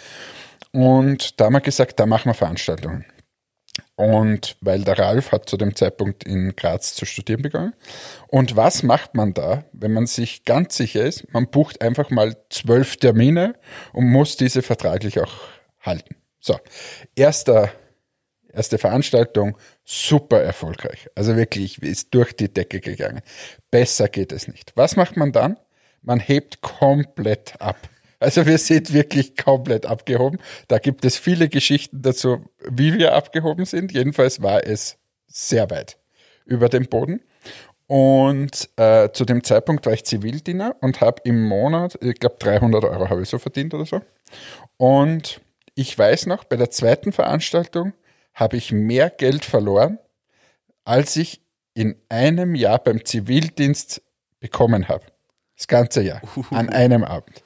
Und da haben wir gesagt, da machen wir Veranstaltungen. Und weil der Ralf hat zu dem Zeitpunkt in Graz zu studieren begonnen. Und was macht man da, wenn man sich ganz sicher ist? Man bucht einfach mal zwölf Termine und muss diese vertraglich auch halten. So, erster, erste Veranstaltung, super erfolgreich. Also wirklich, ist durch die Decke gegangen. Besser geht es nicht. Was macht man dann? Man hebt komplett ab. Also wir sind wirklich komplett abgehoben. Da gibt es viele Geschichten dazu, wie wir abgehoben sind. Jedenfalls war es sehr weit über dem Boden. Und äh, zu dem Zeitpunkt war ich Zivildiener und habe im Monat, ich glaube 300 Euro habe ich so verdient oder so. Und ich weiß noch, bei der zweiten Veranstaltung habe ich mehr Geld verloren, als ich in einem Jahr beim Zivildienst bekommen habe. Das ganze Jahr. An einem Abend.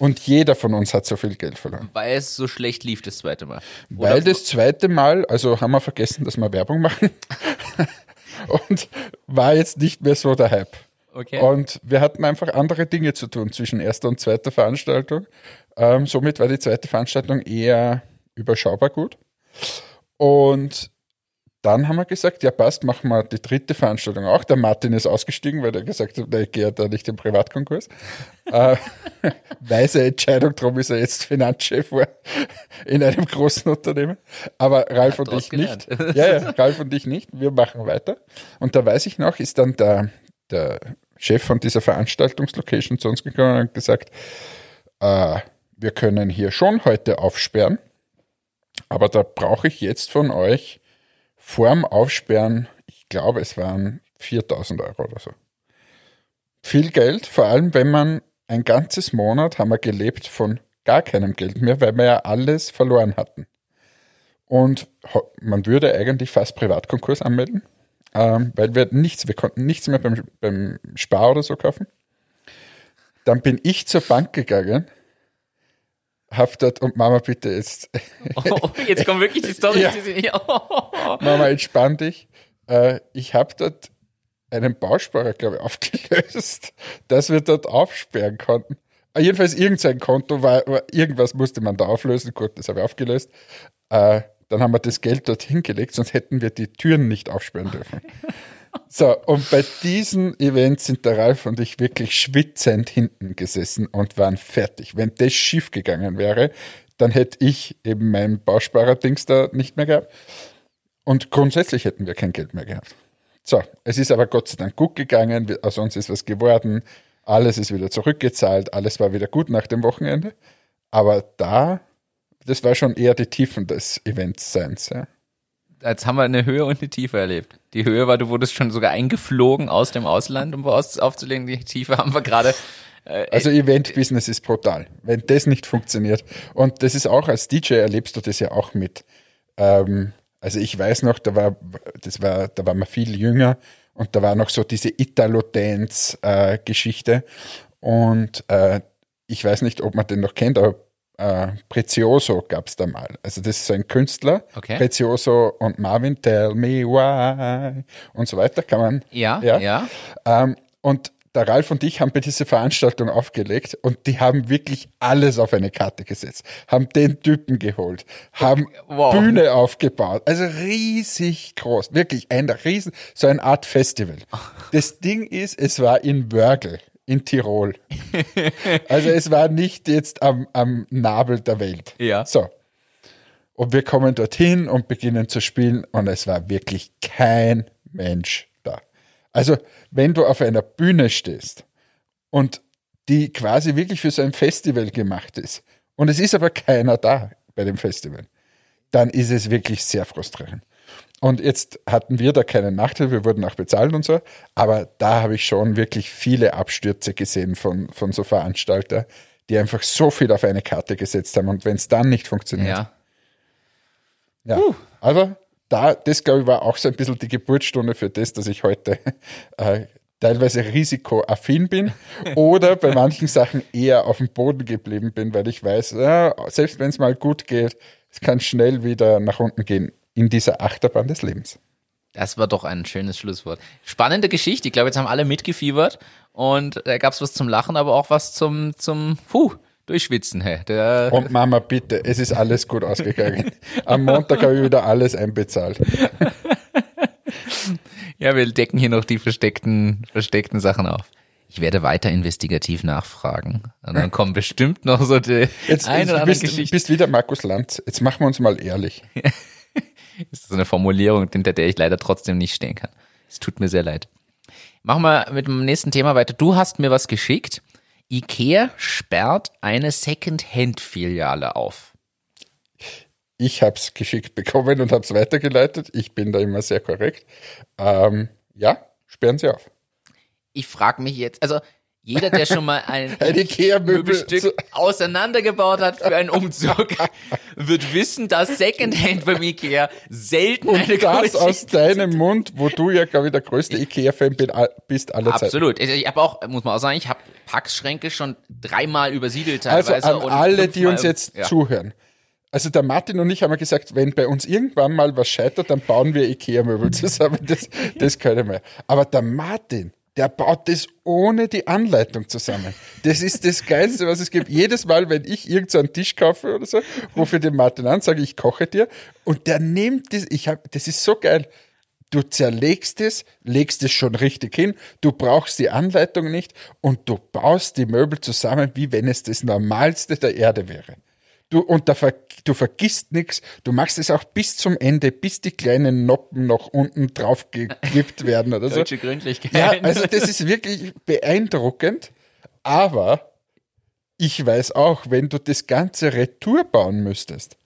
Und jeder von uns hat so viel Geld verloren. Weil es so schlecht lief das zweite Mal. Weil das zweite Mal, also haben wir vergessen, dass wir Werbung machen. und war jetzt nicht mehr so der Hype. Okay. Und wir hatten einfach andere Dinge zu tun zwischen erster und zweiter Veranstaltung. Ähm, somit war die zweite Veranstaltung eher überschaubar gut. Und dann haben wir gesagt, ja passt, machen wir die dritte Veranstaltung auch. Der Martin ist ausgestiegen, weil er gesagt hat, der geht da nicht im Privatkonkurs. äh, weise Entscheidung, darum ist er jetzt Finanzchef in einem großen Unternehmen. Aber Ralf und ich nicht. Ja, ja, Ralf und ich nicht. Wir machen weiter. Und da weiß ich noch, ist dann der, der Chef von dieser Veranstaltungslocation zu uns gekommen und hat gesagt, äh, wir können hier schon heute aufsperren, aber da brauche ich jetzt von euch vorm Aufsperren, ich glaube, es waren 4000 Euro oder so. Viel Geld, vor allem wenn man ein ganzes Monat haben wir gelebt von gar keinem Geld mehr, weil wir ja alles verloren hatten. Und man würde eigentlich fast Privatkonkurs anmelden, ähm, weil wir nichts, wir konnten nichts mehr beim, beim Spar oder so kaufen. Dann bin ich zur Bank gegangen hab dort und Mama, bitte jetzt. Oh, jetzt kommen wirklich die Storys, ja. die sie oh. Mama, entspann dich. Äh, ich habe dort einen Bausparer, glaube ich, aufgelöst, dass wir dort aufsperren konnten. Äh, jedenfalls irgendein Konto war, irgendwas musste man da auflösen. Gut, das habe ich aufgelöst. Äh, dann haben wir das Geld dort hingelegt, sonst hätten wir die Türen nicht aufsperren dürfen. So, und bei diesem Event sind der Ralf und ich wirklich schwitzend hinten gesessen und waren fertig. Wenn das schief gegangen wäre, dann hätte ich eben mein Bausparer-Dings da nicht mehr gehabt. Und grundsätzlich hätten wir kein Geld mehr gehabt. So, es ist aber Gott sei Dank gut gegangen, aus uns ist was geworden, alles ist wieder zurückgezahlt, alles war wieder gut nach dem Wochenende. Aber da, das war schon eher die Tiefen des Events seins. Ja jetzt haben wir eine Höhe und eine Tiefe erlebt. Die Höhe war, du wurdest schon sogar eingeflogen aus dem Ausland, um was aufzulegen. Die Tiefe haben wir gerade. Äh, also Event-Business ist brutal. Wenn das nicht funktioniert. Und das ist auch als DJ erlebst du das ja auch mit. Ähm, also ich weiß noch, da war, das war, da war man viel jünger und da war noch so diese Italo-Dance-Geschichte. Äh, und äh, ich weiß nicht, ob man den noch kennt, aber äh, Prezioso gab es da mal. Also das ist ein Künstler, okay. Prezioso und Marvin, Tell Me Why und so weiter, kann man. Ja, ja. ja. Ähm, und der Ralf und ich haben bei dieser Veranstaltung aufgelegt und die haben wirklich alles auf eine Karte gesetzt, haben den Typen geholt, haben wow. Bühne aufgebaut, also riesig groß, wirklich ein riesen, so eine Art Festival. Das Ding ist, es war in Wörgl in Tirol. also es war nicht jetzt am, am Nabel der Welt. Ja. So. Und wir kommen dorthin und beginnen zu spielen und es war wirklich kein Mensch da. Also wenn du auf einer Bühne stehst und die quasi wirklich für so ein Festival gemacht ist und es ist aber keiner da bei dem Festival, dann ist es wirklich sehr frustrierend. Und jetzt hatten wir da keinen Nachteil, wir wurden auch bezahlt und so, aber da habe ich schon wirklich viele Abstürze gesehen von, von so Veranstaltern, die einfach so viel auf eine Karte gesetzt haben und wenn es dann nicht funktioniert. Ja. Ja. Uh. Aber da, das glaube ich war auch so ein bisschen die Geburtsstunde für das, dass ich heute äh, teilweise risikoaffin bin oder bei manchen Sachen eher auf dem Boden geblieben bin, weil ich weiß, ja, selbst wenn es mal gut geht, es kann schnell wieder nach unten gehen in dieser Achterbahn des Lebens. Das war doch ein schönes Schlusswort. Spannende Geschichte. Ich glaube, jetzt haben alle mitgefiebert und da gab es was zum Lachen, aber auch was zum, zum Puh, Durchschwitzen. Hey. Der und Mama, bitte, es ist alles gut ausgegangen. Am Montag habe ich wieder alles einbezahlt. ja, wir decken hier noch die versteckten, versteckten Sachen auf. Ich werde weiter investigativ nachfragen. Und dann kommen bestimmt noch so die jetzt, eine jetzt, oder andere bist, Geschichte. bist wieder Markus Lanz. Jetzt machen wir uns mal ehrlich. ist so eine Formulierung, hinter der ich leider trotzdem nicht stehen kann. Es tut mir sehr leid. Machen wir mit dem nächsten Thema weiter. Du hast mir was geschickt. IKEA sperrt eine Second-Hand-Filiale auf. Ich habe es geschickt bekommen und habe es weitergeleitet. Ich bin da immer sehr korrekt. Ähm, ja, sperren Sie auf. Ich frage mich jetzt, also jeder, der schon mal ein, ein Ikea-Möbelstück auseinandergebaut hat für einen Umzug, wird wissen, dass Secondhand beim Ikea selten Und eine das aus deinem Mund, wo du ja, glaube ich, der größte Ikea-Fan bist aller Zeiten. Absolut. Also ich habe auch, muss man auch sagen, ich habe Packschränke schon dreimal übersiedelt teilweise. Also an alle, die uns jetzt ja. zuhören. Also der Martin und ich haben ja gesagt, wenn bei uns irgendwann mal was scheitert, dann bauen wir Ikea-Möbel zusammen. Das, das können wir. Aber der Martin, der baut das ohne die Anleitung zusammen. Das ist das Geilste, was es gibt. Jedes Mal, wenn ich irgend so Tisch kaufe oder so, rufe ich den Martin an, sage ich koche dir und der nimmt das, ich hab, das ist so geil. Du zerlegst es, legst es schon richtig hin, du brauchst die Anleitung nicht und du baust die Möbel zusammen, wie wenn es das Normalste der Erde wäre. Du, und da ver, du vergisst nichts, du machst es auch bis zum Ende, bis die kleinen Noppen noch unten drauf gekippt werden oder so. Deutsche Gründlichkeit. Ja, also das ist wirklich beeindruckend, aber ich weiß auch, wenn du das ganze Retour bauen müsstest,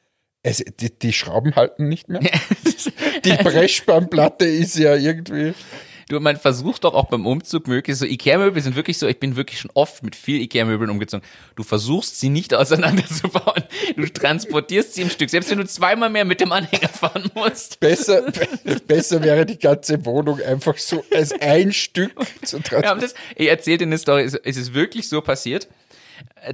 es, die, die Schrauben halten nicht mehr. Die Brechspannplatte ist ja irgendwie. Du, man versucht doch auch beim Umzug möglichst so Ikea-Möbel sind wirklich so, ich bin wirklich schon oft mit viel Ikea-Möbeln umgezogen. Du versuchst sie nicht auseinanderzubauen. Du transportierst sie im Stück, selbst wenn du zweimal mehr mit dem Anhänger fahren musst. Besser, be- besser wäre die ganze Wohnung einfach so als ein Stück zu transportieren. das, ich erzähle dir eine Story, es ist wirklich so passiert.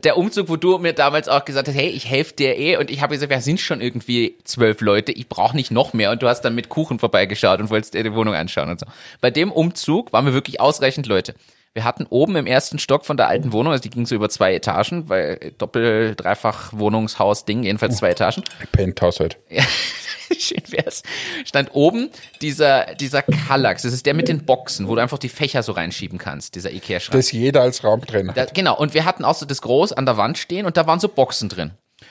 Der Umzug, wo du mir damals auch gesagt hast, hey, ich helfe dir eh und ich habe gesagt, wir sind schon irgendwie zwölf Leute, ich brauche nicht noch mehr und du hast dann mit Kuchen vorbeigeschaut und wolltest dir die Wohnung anschauen und so. Bei dem Umzug waren wir wirklich ausreichend Leute. Wir hatten oben im ersten Stock von der alten Wohnung, also die ging so über zwei Etagen, weil Doppel-, Dreifach Wohnungshaus-Ding, jedenfalls zwei Etagen. Penthouse halt. Ja, schön wär's. Stand oben dieser, dieser Kallax. Das ist der mit den Boxen, wo du einfach die Fächer so reinschieben kannst, dieser Ikea-Schrank. Das jeder als Raumtrenner. Da, genau, und wir hatten auch so das groß an der Wand stehen und da waren so Boxen drin.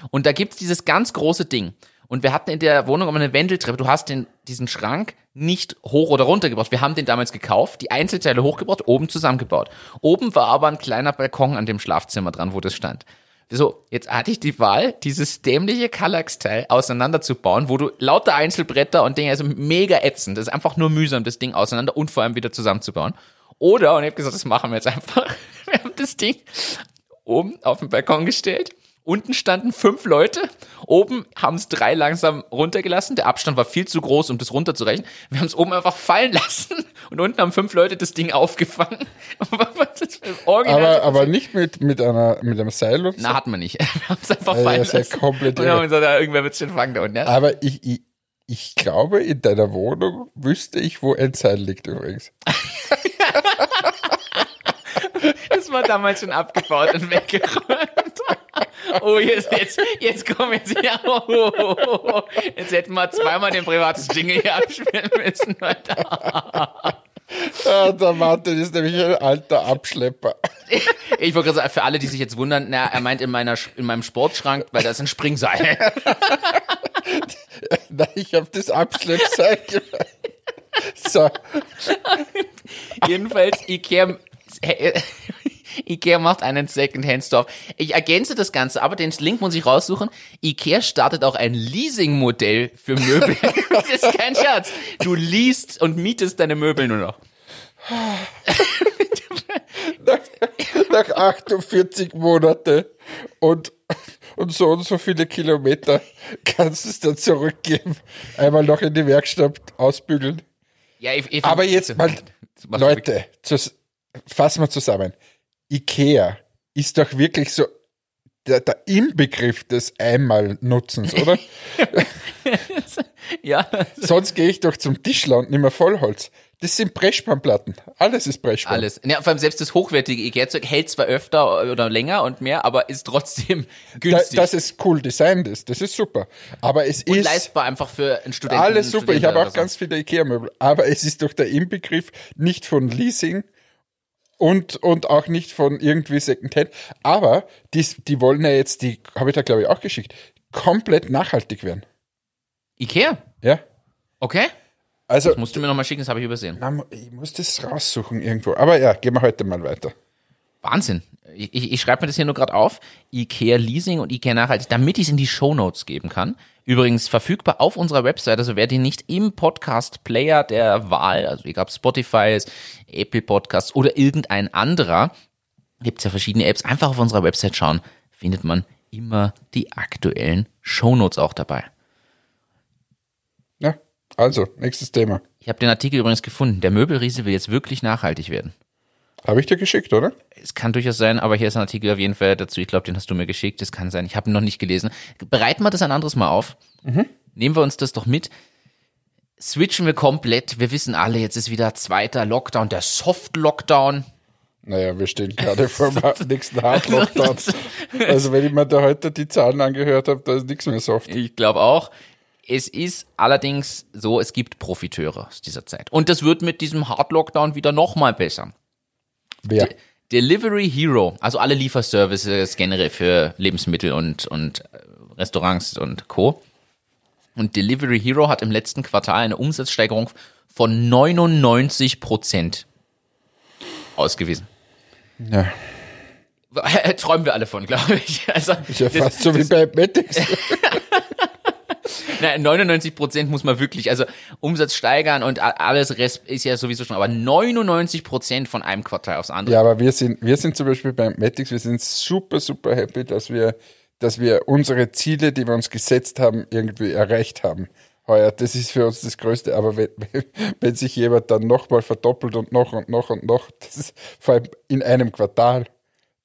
Und da gibt's dieses ganz große Ding. Und wir hatten in der Wohnung immer eine Wendeltreppe. Du hast den, diesen Schrank nicht hoch oder runter gebaut. Wir haben den damals gekauft, die Einzelteile hochgebaut, oben zusammengebaut. Oben war aber ein kleiner Balkon an dem Schlafzimmer dran, wo das stand. So, jetzt hatte ich die Wahl, dieses dämliche Kallax-Teil auseinanderzubauen, wo du lauter Einzelbretter und Dinge, also mega ätzend. Das ist einfach nur mühsam, das Ding auseinander und vor allem wieder zusammenzubauen. Oder, und ich habe gesagt, das machen wir jetzt einfach. Wir haben das Ding oben auf den Balkon gestellt. Unten standen fünf Leute. Oben haben es drei langsam runtergelassen. Der Abstand war viel zu groß, um das runterzurechnen. Wir haben es oben einfach fallen lassen. Und unten haben fünf Leute das Ding aufgefangen. Aber, aber nicht mit, mit, einer, mit einem Seil und so. Na, hatten wir nicht. Wir haben es einfach fallen ist ja lassen. komplett Und haben gesagt, ja, irgendwer wird schon fangen da unten. Ja? Aber ich, ich, ich glaube, in deiner Wohnung wüsste ich, wo ein Seil liegt übrigens. Das war damals schon abgebaut und weggeräumt. Oh, jetzt, jetzt, jetzt kommen jetzt ja. Oh, oh, oh. Jetzt hätten wir zweimal den privaten Jingle hier abspielen müssen. Alter. Ah, der Martin ist nämlich ein alter Abschlepper. Ich wollte gerade sagen, für alle, die sich jetzt wundern, na, er meint in, meiner, in meinem Sportschrank, weil da ist ein Springseil. Nein, ich habe das Abschleppseil gemacht. So, Jedenfalls, Ikea, Ikea macht einen Second-Hand-Store. Ich ergänze das Ganze, aber den Link muss ich raussuchen. Ikea startet auch ein Leasing-Modell für Möbel. das ist kein Scherz. Du liest und mietest deine Möbel nur noch. nach 48 Monate und, und so und so viele Kilometer kannst du es dann zurückgeben. Einmal noch in die Werkstatt ausbügeln. Ja, ich, ich, Aber jetzt mal, Leute, fassen wir zusammen. Ikea ist doch wirklich so der, der Inbegriff des Einmal-Nutzens, oder? Ja, Sonst gehe ich doch zum Tischler und nehme Vollholz. Das sind Brechspannplatten. Alles ist Brechspann. alles. Ja, vor allem selbst das hochwertige Ikea-Zeug hält zwar öfter oder länger und mehr, aber ist trotzdem Da, günstig. dass es cool designt ist, das ist super. Aber es und ist leistbar einfach für einen Studenten. alles super. Ich Studenten habe oder auch so. ganz viele Ikea-Möbel. Aber es ist doch der Inbegriff nicht von Leasing und, und auch nicht von irgendwie Secondhand. Aber die, die wollen ja jetzt, die habe ich da glaube ich auch geschickt, komplett nachhaltig werden. Ikea? Ja. Okay. Also, Musst du mir nochmal schicken, das habe ich übersehen. na, ich muss das raussuchen irgendwo. Aber ja, gehen wir heute mal weiter. Wahnsinn. Ich, ich, ich schreibe mir das hier nur gerade auf. IKEA Leasing und IKEA Nachhaltig, damit ich es in die Shownotes geben kann. Übrigens verfügbar auf unserer Website, also wer die nicht im Podcast-Player der Wahl, also egal ob Spotify ist, Apple Podcasts oder irgendein anderer, gibt's ja verschiedene Apps, einfach auf unserer Website schauen, findet man immer die aktuellen Shownotes auch dabei. Ja, also, nächstes Thema. Ich habe den Artikel übrigens gefunden. Der Möbelriese will jetzt wirklich nachhaltig werden. Habe ich dir geschickt, oder? Es kann durchaus sein, aber hier ist ein Artikel auf jeden Fall dazu. Ich glaube, den hast du mir geschickt. Das kann sein. Ich habe ihn noch nicht gelesen. Bereiten wir das ein anderes Mal auf. Nehmen wir uns das doch mit. switchen wir komplett. Wir wissen alle, jetzt ist wieder zweiter Lockdown, der Soft-Lockdown. Naja, wir stehen gerade vor dem nächsten Hard-Lockdown. Also wenn ich mir da heute die Zahlen angehört habe, da ist nichts mehr soft. Ich glaube auch. Es ist allerdings so, es gibt Profiteure aus dieser Zeit. Und das wird mit diesem Hard-Lockdown wieder nochmal besser. Wer? Delivery Hero, also alle Lieferservices generell für Lebensmittel und, und äh, Restaurants und Co. Und Delivery Hero hat im letzten Quartal eine Umsatzsteigerung von 99 Prozent ausgewiesen. Ja, Träumen wir alle von, glaube ich. Also, ist ja fast so wie bei Matics. Nein, 99 Prozent muss man wirklich, also Umsatz steigern und alles Rest ist ja sowieso schon, aber 99 Prozent von einem Quartal aufs andere. Ja, aber wir sind, wir sind zum Beispiel bei Matics, wir sind super, super happy, dass wir, dass wir unsere Ziele, die wir uns gesetzt haben, irgendwie erreicht haben. Heuer, das ist für uns das Größte, aber wenn, wenn sich jemand dann nochmal verdoppelt und noch und noch und noch, das ist vor allem in einem Quartal,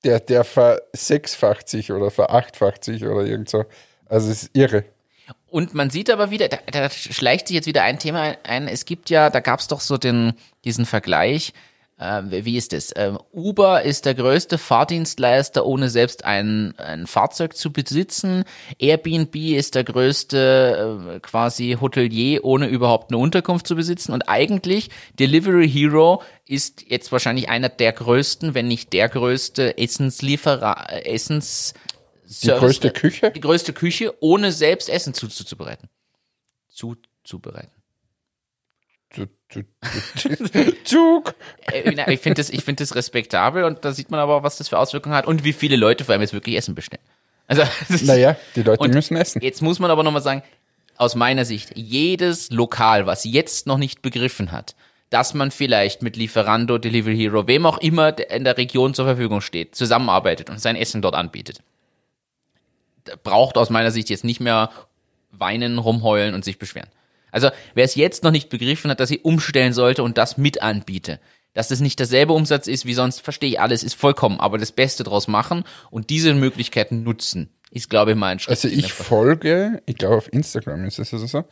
der, der versechsfacht sich oder verachtfacht sich oder irgend so. Also es ist irre. Und man sieht aber wieder, da, da schleicht sich jetzt wieder ein Thema ein. Es gibt ja, da gab es doch so den, diesen Vergleich. Äh, wie ist es? Ähm, Uber ist der größte Fahrdienstleister, ohne selbst ein, ein Fahrzeug zu besitzen. Airbnb ist der größte äh, quasi Hotelier, ohne überhaupt eine Unterkunft zu besitzen. Und eigentlich Delivery Hero ist jetzt wahrscheinlich einer der größten, wenn nicht der größte Essenslieferer, äh, Essens Die größte Küche? die größte Küche, ohne selbst Essen zuzubereiten. Zuzubereiten. Zu- zu- zu- Zug! Äh, ich finde das, ich finde das respektabel und da sieht man aber auch, was das für Auswirkungen hat und wie viele Leute vor allem jetzt wirklich Essen bestellen. Also, Naja, die Leute müssen essen. Jetzt muss man aber nochmal sagen, aus meiner Sicht, jedes Lokal, was jetzt noch nicht begriffen hat, dass man vielleicht mit Lieferando, Delivery Hero, wem auch immer in der Region zur Verfügung steht, zusammenarbeitet und sein Essen dort anbietet, braucht aus meiner Sicht jetzt nicht mehr weinen, rumheulen und sich beschweren. Also wer es jetzt noch nicht begriffen hat, dass sie umstellen sollte und das mit anbiete, dass das nicht derselbe Umsatz ist wie sonst, verstehe ich alles, ist vollkommen, aber das Beste draus machen und diese Möglichkeiten nutzen, ist glaube ich mal ein Schritt. Also ich folge, ich glaube auf Instagram ist es also so,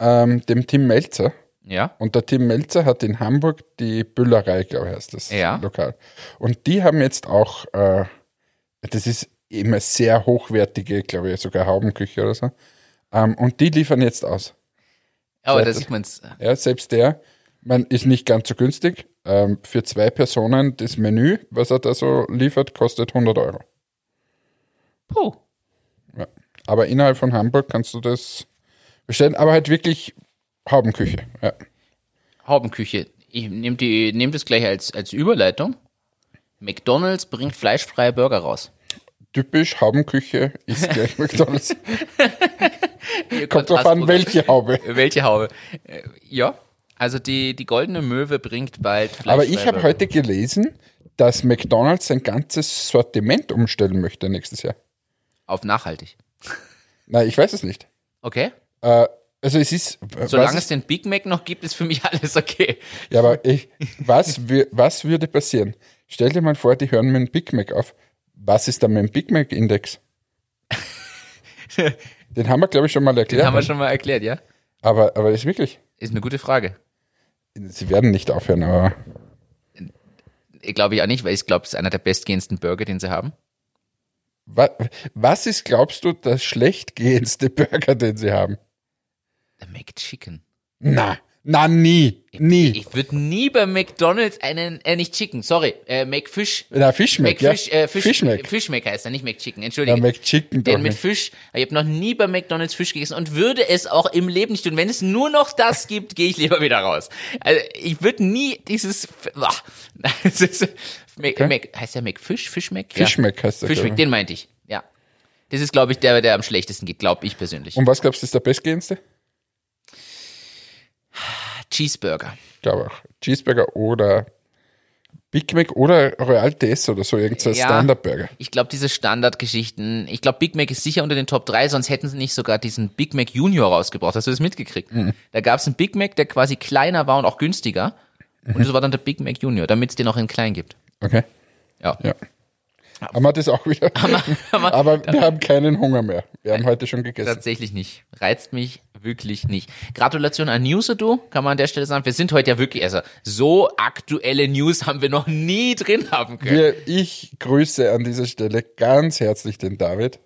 ähm, dem Tim Melzer. ja, Und der Tim Melzer hat in Hamburg die Büllerei, glaube ich, heißt das Ja. Lokal. Und die haben jetzt auch, äh, das ist immer sehr hochwertige, glaube ich, sogar Haubenküche oder so. Ähm, und die liefern jetzt aus. aber da Seit- sieht man's. Ja, selbst der, man ist nicht ganz so günstig. Ähm, für zwei Personen das Menü, was er da so liefert, kostet 100 Euro. Puh. Ja. Aber innerhalb von Hamburg kannst du das bestellen, aber halt wirklich Haubenküche. Ja. Haubenküche. Ich nehme die, nehm das gleich als, als Überleitung. McDonalds bringt fleischfreie Burger raus. Typisch Haubenküche ist gleich McDonalds. Kommt drauf an, welche Haube. Welche Haube? Äh, Ja, also die, die goldene Möwe bringt bald Aber ich habe heute gelesen, dass McDonalds sein ganzes Sortiment umstellen möchte nächstes Jahr. Auf nachhaltig. Nein, ich weiß es nicht. Okay? Äh, also es ist, Solange es den Big Mac noch gibt, ist für mich alles okay. Ja, aber ich, was, was würde passieren? Stell dir mal vor, die hören mit dem Big Mac auf. Was ist da mit dem Big Mac Index? Den haben wir, glaube ich, schon mal erklärt. Den haben wir schon mal erklärt, ja? aber, aber ist wirklich. Ist eine gute Frage. Sie werden nicht aufhören, aber Glaube ich auch nicht, weil ich glaube, es ist einer der bestgehendsten Burger, den sie haben. wa, was ist, glaubst du, der schlechtgehendste Burger, den sie haben? Der McChicken. Na, na, nie, nie. Ich würde nie bei McDonalds einen, äh, nicht Chicken, sorry, äh, McFish. Na, Fischmeck, ja. McFish, äh, Fisch, Fischmeck. Fischmeck heißt er, nicht McChicken, Ja, entschuldige. McChicken doch Den mit nicht. Fisch, ich habe noch nie bei McDonalds Fisch gegessen und würde es auch im Leben nicht tun. Wenn es nur noch das gibt, gehe ich lieber wieder raus. Also ich würde nie dieses, boah, das ist, Mac, Okay. Mac, heißt der McFish, Fischmeck? Fischmeck heißt der, glaub ich. den meinte ich, ja. Das ist, glaube ich, der, der am schlechtesten geht, glaube ich persönlich. Und was glaubst du, ist der bestgehendste? Cheeseburger. Ich glaube auch. Cheeseburger oder Big Mac oder Royal TS oder so, irgendein Ja. Standardburger. Ich glaube, diese Standardgeschichten, ich glaube, Big Mac ist sicher unter den Top 3, sonst hätten sie nicht sogar diesen Big Mac Junior rausgebracht. Hast du das mitgekriegt? Mhm. Da gab es einen Big Mac, der quasi kleiner war und auch günstiger. Mhm. Und das war dann der Big Mac Junior, damit es den auch in klein gibt. Okay. Ja. Ja. Haben wir das auch wieder? Aber Aber wir haben keinen Hunger mehr. Wir haben heute schon gegessen. tatsächlich nicht. Reizt mich wirklich nicht. Gratulation an Newsedo, kann man an der Stelle sagen. Wir sind heute ja wirklich, also so aktuelle News haben wir noch nie drin haben können. Wir, ich grüße an dieser Stelle ganz herzlich den David.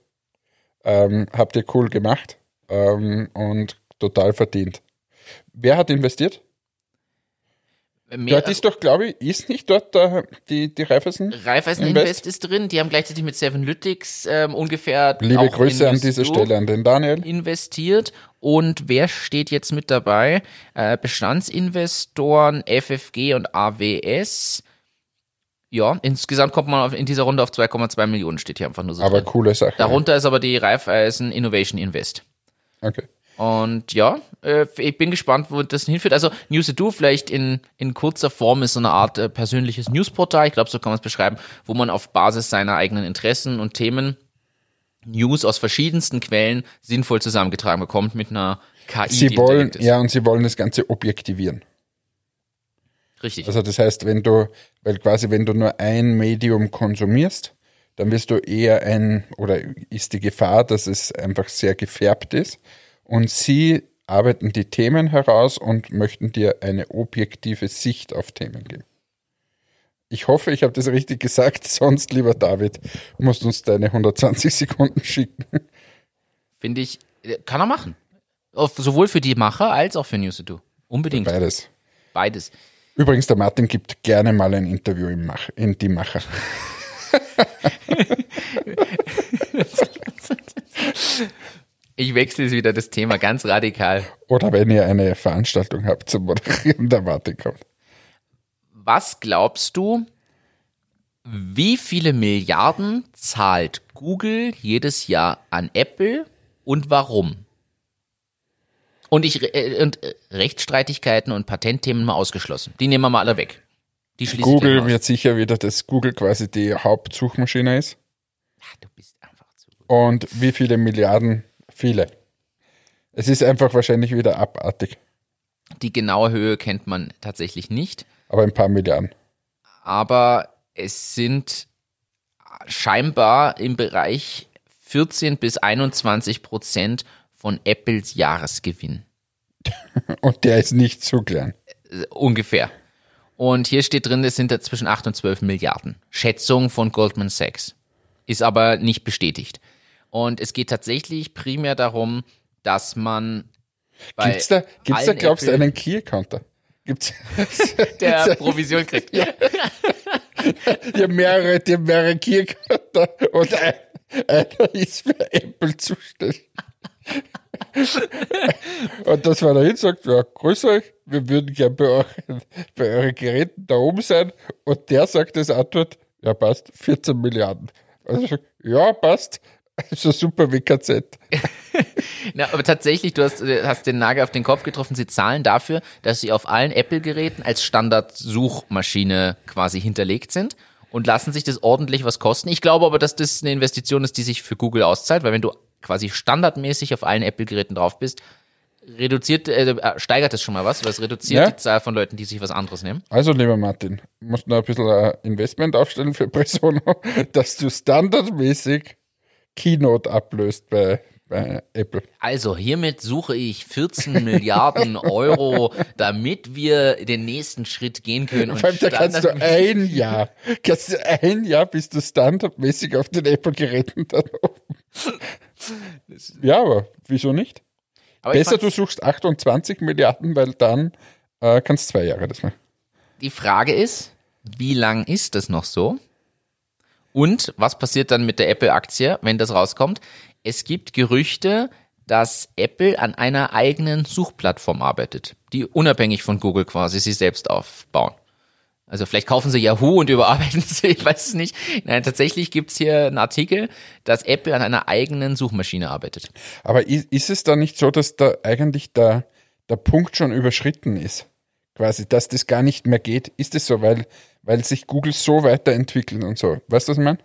Ähm, habt ihr cool gemacht ähm, und total verdient. Wer hat investiert? Mehr, Dort ist doch, glaube ich, ist nicht dort der, die, die Raiffeisen? Raiffeisen Invest ist drin, die haben gleichzeitig mit Seven Lytics ähm, ungefähr Liebe Grüße an dieser Stelle an den Daniel. investiert. Und wer steht jetzt mit dabei? Äh, Bestandsinvestoren, FFG und AWS. Ja, insgesamt kommt man auf, in dieser Runde auf 2,2 Millionen, steht hier einfach nur so Aber drin. coole Sache. Darunter ist aber die Raiffeisen Innovation Invest. Okay. Und ja, äh, ich bin gespannt, wo das hinführt. Also News Do vielleicht in, in kurzer Form ist so eine Art äh, persönliches Newsportal, ich glaube, so kann man es beschreiben, wo man auf Basis seiner eigenen Interessen und Themen News aus verschiedensten Quellen sinnvoll zusammengetragen bekommt mit einer KI. Sie wollen, ja, und sie wollen das Ganze objektivieren. Richtig. Also das heißt, wenn du, weil quasi wenn du nur ein Medium konsumierst, dann wirst du eher ein, oder ist die Gefahr, dass es einfach sehr gefärbt ist. Und sie arbeiten die Themen heraus und möchten dir eine objektive Sicht auf Themen geben. Ich hoffe, ich habe das richtig gesagt. Sonst, lieber David, musst du uns deine 120 Sekunden schicken. Finde ich, kann er machen. Sowohl für die Macher als auch für News Do. Unbedingt. Beides. Beides. Übrigens, der Martin gibt gerne mal ein Interview im Mach, in die Macher. Ich wechsle jetzt wieder das Thema ganz radikal. Oder wenn ihr eine Veranstaltung habt zum Moderieren, der Martin kommt. Was glaubst du, wie viele Milliarden zahlt Google jedes Jahr an Apple und warum? Und ich äh, und äh, Rechtsstreitigkeiten und Patentthemen mal ausgeschlossen. Die nehmen wir mal alle weg. Die Google wird sicher wieder, dass Google quasi die Hauptsuchmaschine ist. Ah, Du bist einfach zu gut. Und wie viele Milliarden? Viele. Es ist einfach wahrscheinlich wieder abartig. Die genaue Höhe kennt man tatsächlich nicht, Aber ein paar Milliarden. aber es sind scheinbar im Bereich 14 bis 21 Prozent von Apples Jahresgewinn. Und der ist nicht zu klein. Ungefähr. Und hier steht drin, es sind da zwischen 8 und 12 Milliarden. Schätzung von Goldman Sachs. Ist aber nicht bestätigt. Und es geht tatsächlich primär darum, dass man Gibt's da, gibt's da glaubst du, einen Key-Counter? Gibt's der Provision kriegt. ja, mehrere, die haben mehrere Key-Counter und ein, einer ist für Apple zuständig. Und das war dahin sagt, ja, grüß euch, wir würden gern bei, euren, bei euren Geräten da oben sein. Und der sagt als Antwort, ja passt, 14 Milliarden. Also ja, passt. So super WKZ. Na, aber tatsächlich, du hast, äh, hast den Nagel auf den Kopf getroffen. Sie zahlen dafür, dass sie auf allen Apple-Geräten als Standard-Suchmaschine quasi hinterlegt sind und lassen sich das ordentlich was kosten. Ich glaube aber, dass das eine Investition ist, die sich für Google auszahlt, weil wenn du quasi standardmäßig auf allen Apple-Geräten drauf bist, reduziert, äh, steigert das schon mal was, weil es reduziert Ja. die Zahl von Leuten, die sich was anderes nehmen. Also, lieber Martin, musst noch ein bisschen ein Investment aufstellen für Presono, dass du standardmäßig Keynote ablöst bei, bei Apple. Also hiermit suche ich 14 Milliarden Euro, damit wir den nächsten Schritt gehen können. Und Vor allem, da kannst du ein Jahr, kannst du ein Jahr bist du standardmäßig auf den Apple-Geräten dann oben. Ja, aber wieso nicht? Aber Besser, du suchst 28 Milliarden, weil dann äh, kannst zwei Jahre das machen. Die Frage ist, wie lang ist das noch so? Und was passiert dann mit der Apple-Aktie, wenn das rauskommt? Es gibt Gerüchte, dass Apple an einer eigenen Suchplattform arbeitet, die unabhängig von Google quasi sie selbst aufbauen. Also vielleicht kaufen sie Yahoo und überarbeiten sie, ich weiß es nicht. Nein, tatsächlich gibt's hier einen Artikel, dass Apple an einer eigenen Suchmaschine arbeitet. Aber ist, ist es da nicht so, dass da eigentlich der, der Punkt schon überschritten ist? Quasi, dass das gar nicht mehr geht? Ist es so, weil, weil sich Google so weiterentwickelt und so? Weißt du, was ich meine?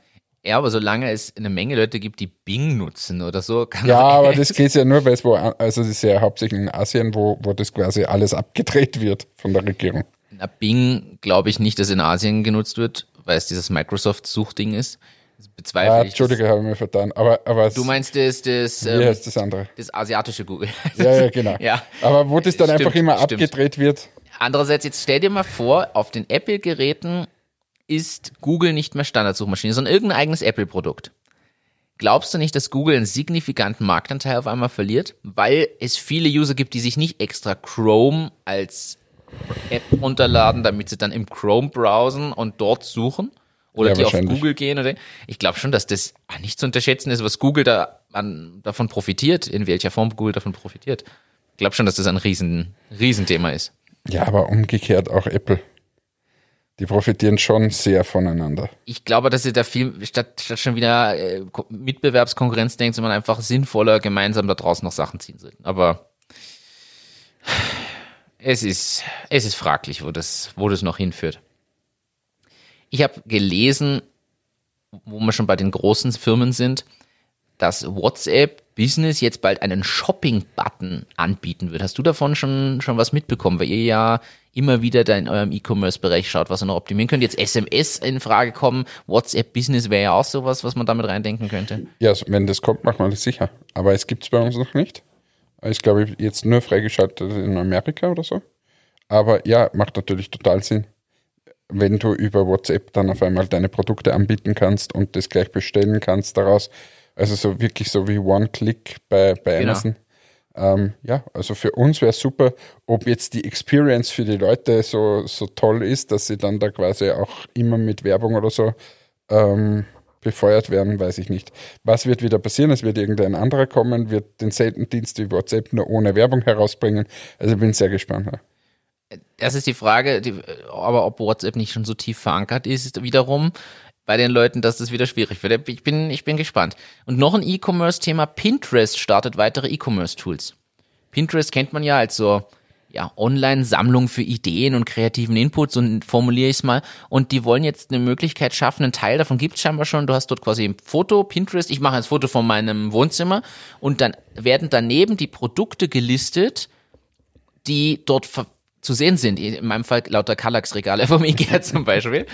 Ja, aber solange es eine Menge Leute gibt, die Bing nutzen oder so, kann Ja, aber das geht ja nur, weil es wo, also das ist ja hauptsächlich in Asien, wo, wo das quasi alles abgedreht wird von der Regierung. Na, Bing glaube ich nicht, dass in Asien genutzt wird, weil es dieses Microsoft-Suchding ist. Das Ah, bezweifle ich. Entschuldige, habe ich mir vertan. Aber, aber du meinst das, das, ähm, heißt das andere? das asiatische Google. Ja, ja, genau. ja. Aber wo das dann Stimmt, einfach immer stimmt. abgedreht wird. Andererseits, jetzt stell dir mal vor, auf den Apple-Geräten ist Google nicht mehr Standardsuchmaschine, sondern irgendein eigenes Apple-Produkt. Glaubst du nicht, dass Google einen signifikanten Marktanteil auf einmal verliert? Weil es viele User gibt, die sich nicht extra Chrome als App runterladen, damit sie dann im Chrome browsen und dort suchen? Oder Ja, die auf. Google gehen? Oder? Ich glaube schon, dass das ah, nicht zu unterschätzen ist, was Google da an, davon profitiert, in welcher Form Google davon profitiert. Ich glaube schon, dass das ein riesen, Riesenthema ist. Ja, aber umgekehrt auch Apple. Die profitieren schon sehr voneinander. ich glaube, dass sie da viel, statt, statt schon wieder äh, Ko- Mitbewerbskonkurrenz denkt, sondern einfach sinnvoller gemeinsam da draußen noch Sachen ziehen sollten. Aber es ist, es ist fraglich, wo das, wo das noch hinführt. Ich habe gelesen, wo wir schon bei den großen Firmen sind, dass WhatsApp Business jetzt bald einen Shopping-Button anbieten wird. Hast du davon schon, schon was mitbekommen? Weil ihr ja immer wieder da in eurem E-Commerce-Bereich schaut, was ihr noch optimieren könnt. Jetzt SMS in Frage kommen. WhatsApp Business wäre ja auch sowas, was man damit reindenken könnte. Ja, also wenn das kommt, machen wir das sicher. Aber es gibt es bei uns noch nicht. Ist, glaube ich, jetzt nur freigeschaltet in Amerika oder so. Aber ja, macht natürlich total Sinn. Wenn du über WhatsApp dann auf einmal deine Produkte anbieten kannst und das gleich bestellen kannst daraus. Also so wirklich so wie One-Click bei, bei Genau. Amazon. Ähm, ja, also für uns wäre super, ob jetzt die Experience für die Leute so, so toll ist, dass sie dann da quasi auch immer mit Werbung oder so ähm, befeuert werden, weiß ich nicht. Was wird wieder passieren? Es wird irgendein anderer kommen, wird denselben Dienst wie WhatsApp nur ohne Werbung herausbringen. Also ich bin sehr gespannt. Das ist die Frage, die, aber ob WhatsApp nicht schon so tief verankert ist, wiederum bei den Leuten, dass das wieder schwierig wird. Ich bin, ich bin gespannt. Und noch ein E-Commerce-Thema. Pinterest startet weitere E-Commerce-Tools. Pinterest kennt man ja als so ja, Online-Sammlung für Ideen und kreativen Input, so formuliere ich es mal. Und die wollen jetzt eine Möglichkeit schaffen, einen Teil davon gibt es scheinbar schon. Du hast dort quasi ein Foto, Pinterest, ich mache ein Foto von meinem Wohnzimmer und dann werden daneben die Produkte gelistet, die dort ver zu sehen sind. In meinem Fall lauter Kallax-Regale vom Ikea zum Beispiel.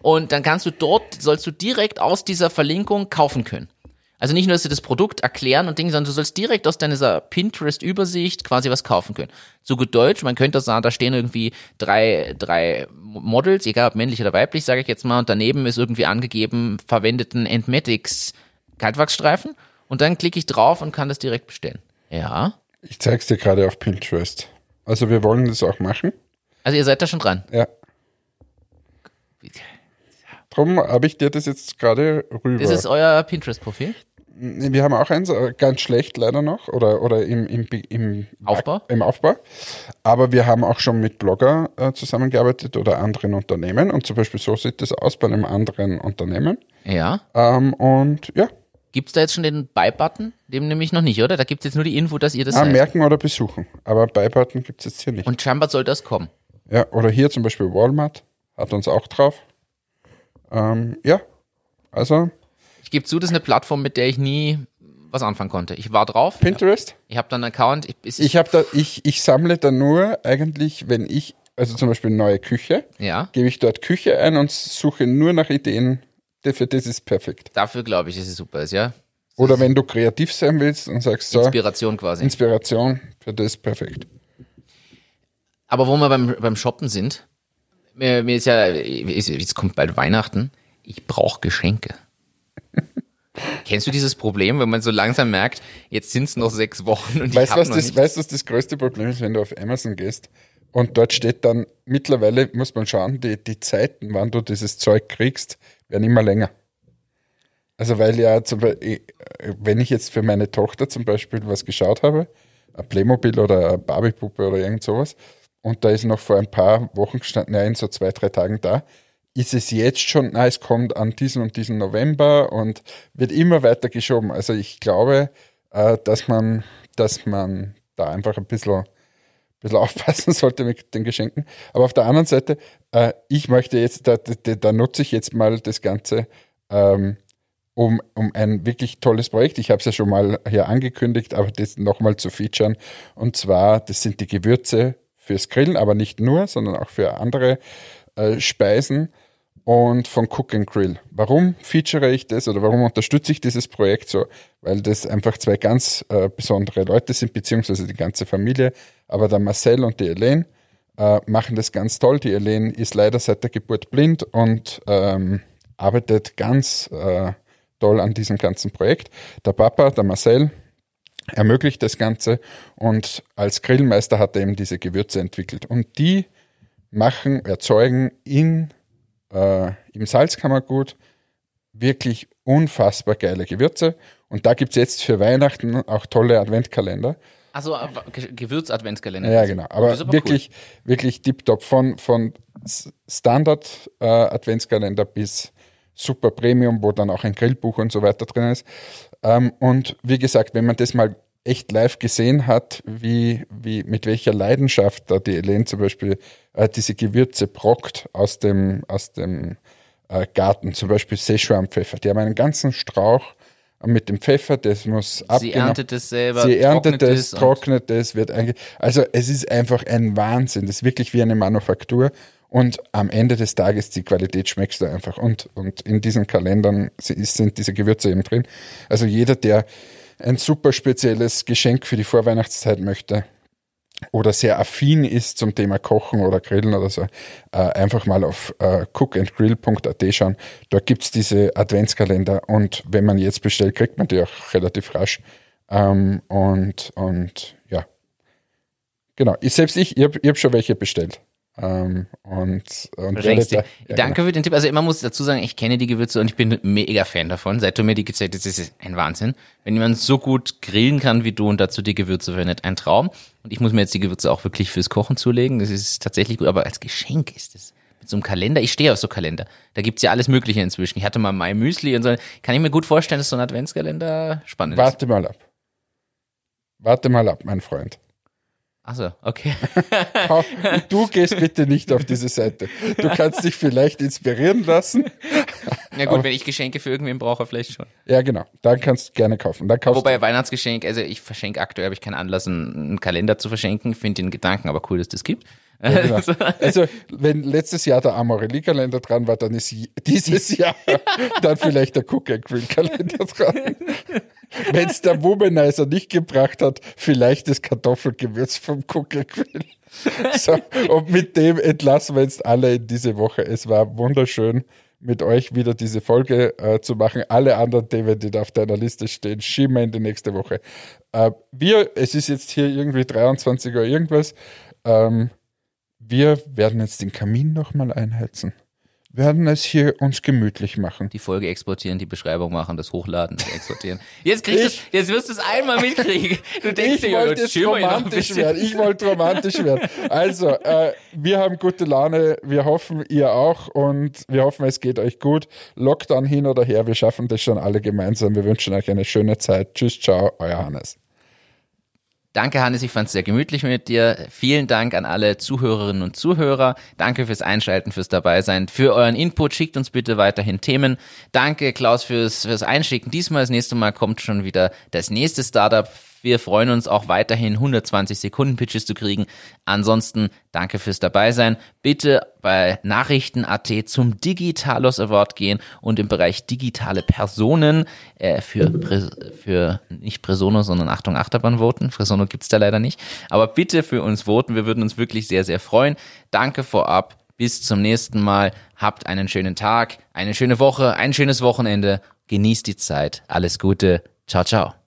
Und dann kannst du dort, sollst du direkt aus dieser Verlinkung kaufen können. Also nicht nur, dass sie das Produkt erklären und Dinge, sondern du sollst direkt aus deiner Pinterest-Übersicht quasi was kaufen können. So gut Deutsch, man könnte sagen, da stehen irgendwie drei, drei Models, egal ob männlich oder weiblich, sage ich jetzt mal, und daneben ist irgendwie angegeben, verwendeten Entmatics Kaltwachsstreifen. Und dann klicke ich drauf und kann das direkt bestellen. Ja. Ich zeige es dir gerade auf Pinterest. Also wir wollen das auch machen. Also ihr seid da schon dran. Ja. Drum habe ich dir das jetzt gerade rüber. Das ist euer Pinterest-Profil? Wir haben auch eins, äh, ganz schlecht leider noch, oder, oder im, im, im Aufbau? Im Aufbau. Aber wir haben auch schon mit Blogger äh, zusammengearbeitet oder anderen Unternehmen. Und zum Beispiel so sieht das aus bei einem anderen Unternehmen. Ja. Ähm, und ja, Gibt's da jetzt schon den Buy-Button? Dem nämlich noch nicht, oder? Da gibt's jetzt nur die Info, dass ihr das ah, seid. merken oder besuchen. Aber Beibutton gibt es jetzt hier nicht. Und scheinbar soll das kommen. Ja, oder hier zum Beispiel Walmart hat uns auch drauf. Ähm, ja, also Ich gebe zu, das ist eine Plattform, mit der ich nie was anfangen konnte. Ich war drauf, Pinterest. ich habe dann einen Account. Ich, es Ich habe da, ich, ich sammle da nur eigentlich, wenn ich, also zum Beispiel neue Küche, ja, gebe ich dort Küche ein und suche nur nach Ideen. Für das ist perfekt. dafür glaube ich, dass es super ist, ja. Oder wenn du kreativ sein willst und sagst so, Inspiration quasi. Inspiration, für das perfekt. Aber wo wir beim, beim Shoppen sind, mir, mir ist ja, ist- jetzt kommt bald Weihnachten, ich brauche Geschenke. Kennst du dieses Problem, wenn man so langsam merkt, jetzt sind es noch sechs Wochen und Weißt ich was noch das, nichts? weißt, du, was das größte Problem ist, wenn du auf Amazon gehst und dort steht dann, mittlerweile muss man schauen, die, die Zeiten, wann du dieses Zeug kriegst, werden immer länger. Also weil ja, zum Beispiel, wenn ich jetzt für meine Tochter zum Beispiel was geschaut habe, ein Playmobil oder eine Barbie-Puppe oder irgend sowas, und da ist noch vor ein paar Wochen gestanden, ja, in so zwei, drei Tagen da, ist es jetzt schon, na, es kommt an diesen und diesen November und wird immer weiter geschoben. Also ich glaube, äh, dass man, dass man da einfach ein bisschen, bisschen aufpassen sollte mit den Geschenken. Aber auf der anderen Seite, äh, ich möchte jetzt, da, da, da nutze ich jetzt mal das Ganze, ähm, um, um ein wirklich tolles Projekt. Ich habe es ja schon mal hier angekündigt, aber das nochmal zu featuren. Und zwar, das sind die Gewürze fürs Grillen, aber nicht nur, sondern auch für andere äh, Speisen. Und von Cook and Grill. Warum feature ich das oder warum unterstütze ich dieses Projekt so? Weil das einfach zwei ganz äh, besondere Leute sind, beziehungsweise die ganze Familie. Aber der Marcel und die Elaine äh, machen das ganz toll. Die Elaine ist leider seit der Geburt blind und ähm, arbeitet ganz äh, toll an diesem ganzen Projekt. Der Papa, der Marcel, ermöglicht das Ganze und als Grillmeister hat er eben diese Gewürze entwickelt. Und die machen, erzeugen in, äh, im Salzkammergut wirklich unfassbar geile Gewürze. Und da gibt es jetzt für Weihnachten auch tolle Adventkalender. Also Gewürz-Adventskalender. Ja, genau. Aber, aber wirklich, cool. wirklich tiptop von, von Standard-Adventskalender äh, bis Super Premium, wo dann auch ein Grillbuch und so weiter drin ist. Ähm, und wie gesagt, wenn man das mal echt live gesehen hat, wie, wie, mit welcher Leidenschaft da die Elaine zum Beispiel äh, diese Gewürze brockt aus dem, aus dem äh, Garten, zum Beispiel Szechuan-Pfeffer. Die haben einen ganzen Strauch mit dem Pfeffer, das muss abgenommen. Sie erntet es selber, Sie erntet es, trocknet es, wird eigentlich, also es ist einfach ein Wahnsinn. Das ist wirklich wie eine Manufaktur. Und am Ende des Tages, die Qualität schmeckst du einfach. Und, und in diesen Kalendern sind diese Gewürze eben drin. Also jeder, der ein super spezielles Geschenk für die Vorweihnachtszeit möchte oder sehr affin ist zum Thema Kochen oder Grillen oder so, äh, einfach mal auf äh, cookandgrill.at schauen. Dort gibt's diese Adventskalender und wenn man jetzt bestellt, kriegt man die auch relativ rasch. Ähm, und, und ja, genau. Ich, selbst ich, ich habe hab schon welche bestellt. Ähm, und, und da, ja, Danke genau. für den Tipp. Also immer muss ich dazu sagen, ich kenne die Gewürze und ich bin mega Fan davon. Seit du mir die gezeigt hast, ist es ein Wahnsinn. Wenn jemand so gut grillen kann wie du und dazu die Gewürze verwendet, ein Traum. Und ich muss mir jetzt die Gewürze auch wirklich fürs Kochen zulegen. Das ist tatsächlich gut, aber als Geschenk ist es. Mit so einem Kalender, ich stehe auf so Kalender. Da gibt's ja alles Mögliche inzwischen. Ich hatte mal mein Müsli und so. Kann ich mir gut vorstellen, dass so ein Adventskalender spannend Warte ist. Warte mal ab. Warte mal ab, mein Freund. Achso, okay. du gehst bitte nicht auf diese Seite. Du kannst dich vielleicht inspirieren lassen. Ja gut, aber, wenn ich Geschenke für irgendwen brauche, vielleicht schon. Ja, genau. Dann kannst du gerne kaufen. Dann kaufst Wobei Weihnachtsgeschenk, also ich verschenke aktuell, habe ich keinen Anlass, einen Kalender zu verschenken. Finde den Gedanken aber cool, dass das gibt. Ja, genau. Also, wenn letztes Jahr der Amorelie-Kalender dran war, dann ist dieses Jahr dann vielleicht der Cook and Grill Kalender dran. Wenn es der Womanizer nicht gebracht hat, vielleicht das Kartoffelgewürz vom Cook and Grill. So, und mit dem entlassen wir jetzt alle in diese Woche. Es war wunderschön, mit euch wieder diese Folge äh, zu machen. Alle anderen Themen, die da auf deiner Liste stehen, schieben wir in die nächste Woche. Äh, wir, es ist jetzt hier irgendwie 23 Uhr irgendwas. Ähm, wir werden jetzt den Kamin nochmal einheizen. Werden es hier uns gemütlich machen. Die Folge exportieren, die Beschreibung machen, das Hochladen, das exportieren. Jetzt kriegst ich, jetzt wirst du es einmal mitkriegen. Du denkst ich dir, wollte jetzt romantisch werden. Ich wollte romantisch werden. Also, äh, wir haben gute Laune. Wir hoffen, ihr auch. Und wir hoffen, es geht euch gut. Lockdown hin oder her. Wir schaffen das schon alle gemeinsam. Wir wünschen euch eine schöne Zeit. Tschüss, ciao, euer Hannes. Danke, Hannes, ich fand es sehr gemütlich mit dir. Vielen Dank an alle Zuhörerinnen und Zuhörer. Danke fürs Einschalten, fürs Dabeisein, für euren Input. Schickt uns bitte weiterhin Themen. Danke, Klaus, fürs, fürs Einschicken. Diesmal, das nächste Mal kommt schon wieder das nächste Startup wir freuen uns auch weiterhin 120 Sekunden Pitches zu kriegen. Ansonsten danke fürs Dabeisein. Bitte bei Nachrichten.at zum Digitalos Award gehen und im Bereich digitale Personen äh, für, für nicht Presono, sondern Achtung Achterbahn voten. Presono gibt's da leider nicht. Aber bitte für uns voten. Wir würden uns wirklich sehr, sehr freuen. Danke vorab. Bis zum nächsten Mal. Habt einen schönen Tag, eine schöne Woche, ein schönes Wochenende. Genießt die Zeit. Alles Gute. Ciao, ciao.